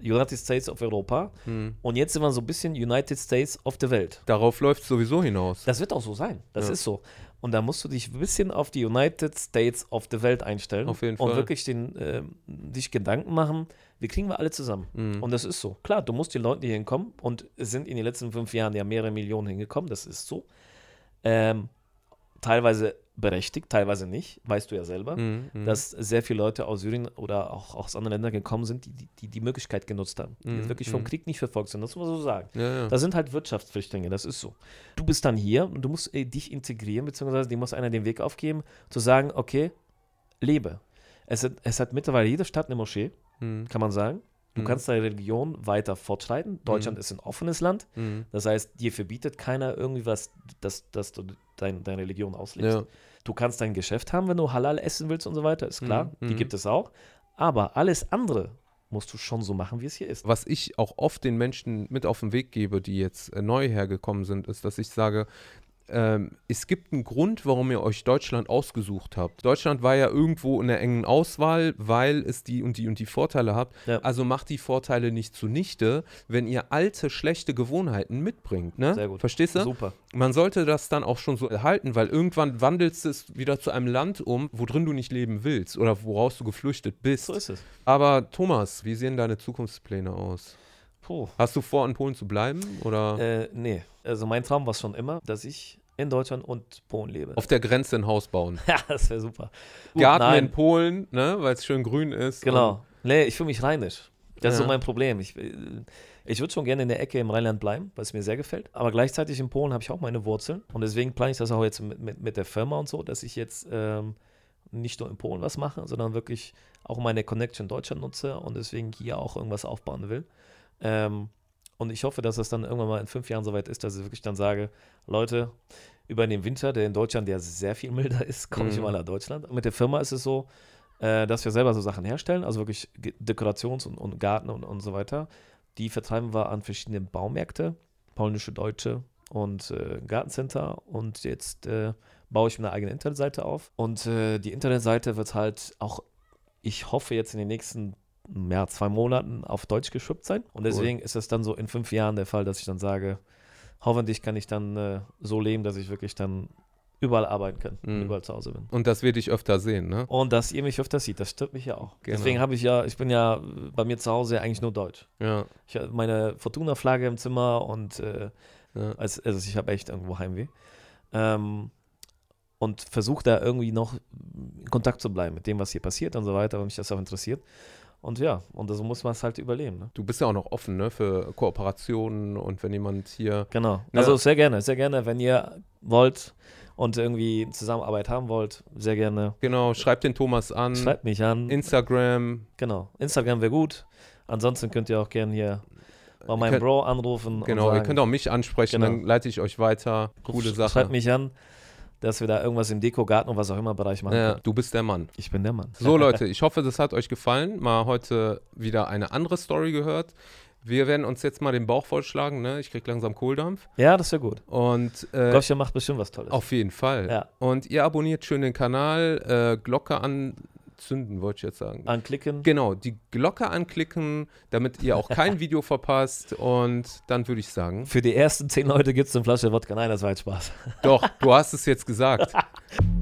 United States of Europa Hm. und jetzt sind wir so ein bisschen United States of the Welt. Darauf läuft es sowieso hinaus. Das wird auch so sein. Das Ja. ist so. Und da musst du dich ein bisschen auf die United States of the Welt einstellen. Auf jeden Und Fall. wirklich den, ähm, dich Gedanken machen, wie kriegen wir alle zusammen? Mhm. Und das ist so. Klar, du musst die Leute, die hier hinkommen, und es sind in den letzten fünf Jahren ja mehrere Millionen hingekommen, das ist so. Ähm, teilweise berechtigt, teilweise nicht, weißt du ja selber, Mhm, mhm. dass sehr viele Leute aus Syrien oder auch aus anderen Ländern gekommen sind, die die, die, die Möglichkeit genutzt haben, die Mhm, wirklich vom mhm. Krieg nicht verfolgt sind, das muss man so sagen. ja, ja. Das sind halt Wirtschaftsflüchtlinge, das ist so. Du bist dann hier und du musst äh, dich integrieren, beziehungsweise dir muss einer den Weg aufgeben, zu sagen, okay, lebe. Es hat, es hat mittlerweile jede Stadt eine Moschee, Mhm. kann man sagen. Du Mhm. kannst deine Religion weiter fortschreiten. Deutschland ist ein offenes Land. Mhm. Das heißt, dir verbietet keiner irgendwie was, dass, dass du dein, deine Religion auslebst. Ja. Du kannst dein Geschäft haben, wenn du Halal essen willst und so weiter, ist klar. Mhm, Die mhm. gibt es auch. Aber alles andere musst du schon so machen, wie es hier ist. Was ich auch oft den Menschen mit auf den Weg gebe, die jetzt äh, neu hergekommen sind, ist, dass ich sage, ähm, es gibt einen Grund, warum ihr euch Deutschland ausgesucht habt. Deutschland war ja irgendwo in der engen Auswahl, weil es die und die und die Vorteile habt. Ja. Also macht die Vorteile nicht zunichte, wenn ihr alte, schlechte Gewohnheiten mitbringt. Ne? Sehr gut. Verstehst du? Super. Man sollte das dann auch schon so erhalten, weil irgendwann wandelst du es wieder zu einem Land um, wo drin du nicht leben willst oder woraus du geflüchtet bist. So ist es. Aber Thomas, wie sehen deine Zukunftspläne aus? Puh. Hast du vor, in Polen zu bleiben? Oder Äh, nee. Also mein Traum war schon immer, dass ich in Deutschland und Polen lebe. auf der Grenze ein Haus bauen? Ja, das wäre super. Garten nein, in Polen, ne, weil es schön grün ist. Genau. Nee, ich fühle mich rheinisch. Das ist Ja. so mein Problem. Ich, äh, ich würde schon gerne in der Ecke im Rheinland bleiben, weil es mir sehr gefällt. Aber gleichzeitig in Polen habe ich auch meine Wurzeln. Und deswegen plane ich das auch jetzt mit, mit, mit der Firma und so, dass ich jetzt ähm, nicht nur in Polen was mache, sondern wirklich auch meine Connection Deutschland nutze und deswegen hier auch irgendwas aufbauen will. Ähm, Und ich hoffe, dass es dann irgendwann mal in fünf Jahren soweit ist, dass ich wirklich dann sage, Leute, über den Winter, der in Deutschland ja sehr viel milder ist, komme ich Mhm. mal nach Deutschland. Mit der Firma ist es so, äh, dass wir selber so Sachen herstellen, also wirklich Dekorations- und, und Garten und, und so weiter. Die vertreiben wir an verschiedene Baumärkte, polnische, deutsche und äh, Gartencenter. Und jetzt äh, baue ich mir eine eigene Internetseite auf. Und äh, die Internetseite wird halt auch, ich hoffe jetzt in den nächsten ja, zwei Monaten auf Deutsch geschippt sein. Und deswegen ist es dann so in fünf Jahren der Fall, dass ich dann sage, hoffentlich kann ich dann äh, so leben, dass ich wirklich dann überall arbeiten kann, und Mhm. überall zu Hause bin. Und das werde ich öfter sehen, ne? Und dass ihr mich öfter sieht, das stört mich ja auch. Genau. Deswegen habe ich ja, ich bin ja äh, bei mir zu Hause eigentlich nur Deutsch. Ja. Ich habe meine Fortuna-Flagge im Zimmer und äh, ja. als, also ich habe echt irgendwo Heimweh. Ähm, und versuche da irgendwie noch in Kontakt zu bleiben mit dem, was hier passiert und so weiter, weil mich das auch interessiert. Und ja, und so muss man es halt überleben. Ne? Du bist ja auch noch offen, ne? Für Kooperationen und wenn jemand hier. Genau. Ja. Also sehr gerne, sehr gerne, wenn ihr wollt und irgendwie Zusammenarbeit haben wollt, sehr gerne. Genau, schreibt den Thomas an. Schreibt mich an. Instagram. genau. Instagram wäre gut. Ansonsten könnt ihr auch gerne hier bei meinem Bro anrufen. Genau, sagen, ihr könnt auch mich ansprechen, Genau. dann leite ich euch weiter. Coole Sache. Schreibt mich an, dass wir da irgendwas im Deko, Garten und was auch immer Bereich machen. Ja, du bist der Mann. Ich bin der Mann. So Leute, ich hoffe, das hat euch gefallen. Mal heute wieder eine andere Story gehört. Wir werden uns jetzt mal den Bauch vollschlagen, ne? Ich krieg langsam Kohldampf. Ja, das wäre gut. Und äh, Gottchen macht bestimmt was Tolles. auf jeden Fall. Ja. Und ihr abonniert schön den Kanal, äh, Glocke anzünden, wollte ich jetzt sagen. Anklicken. Genau, die Glocke anklicken, damit ihr auch kein Video verpasst. Und dann würde ich sagen, Für die ersten zehn Leute gibt es eine Flasche Wodka. Nein, das war jetzt Spaß. doch, du hast es jetzt gesagt.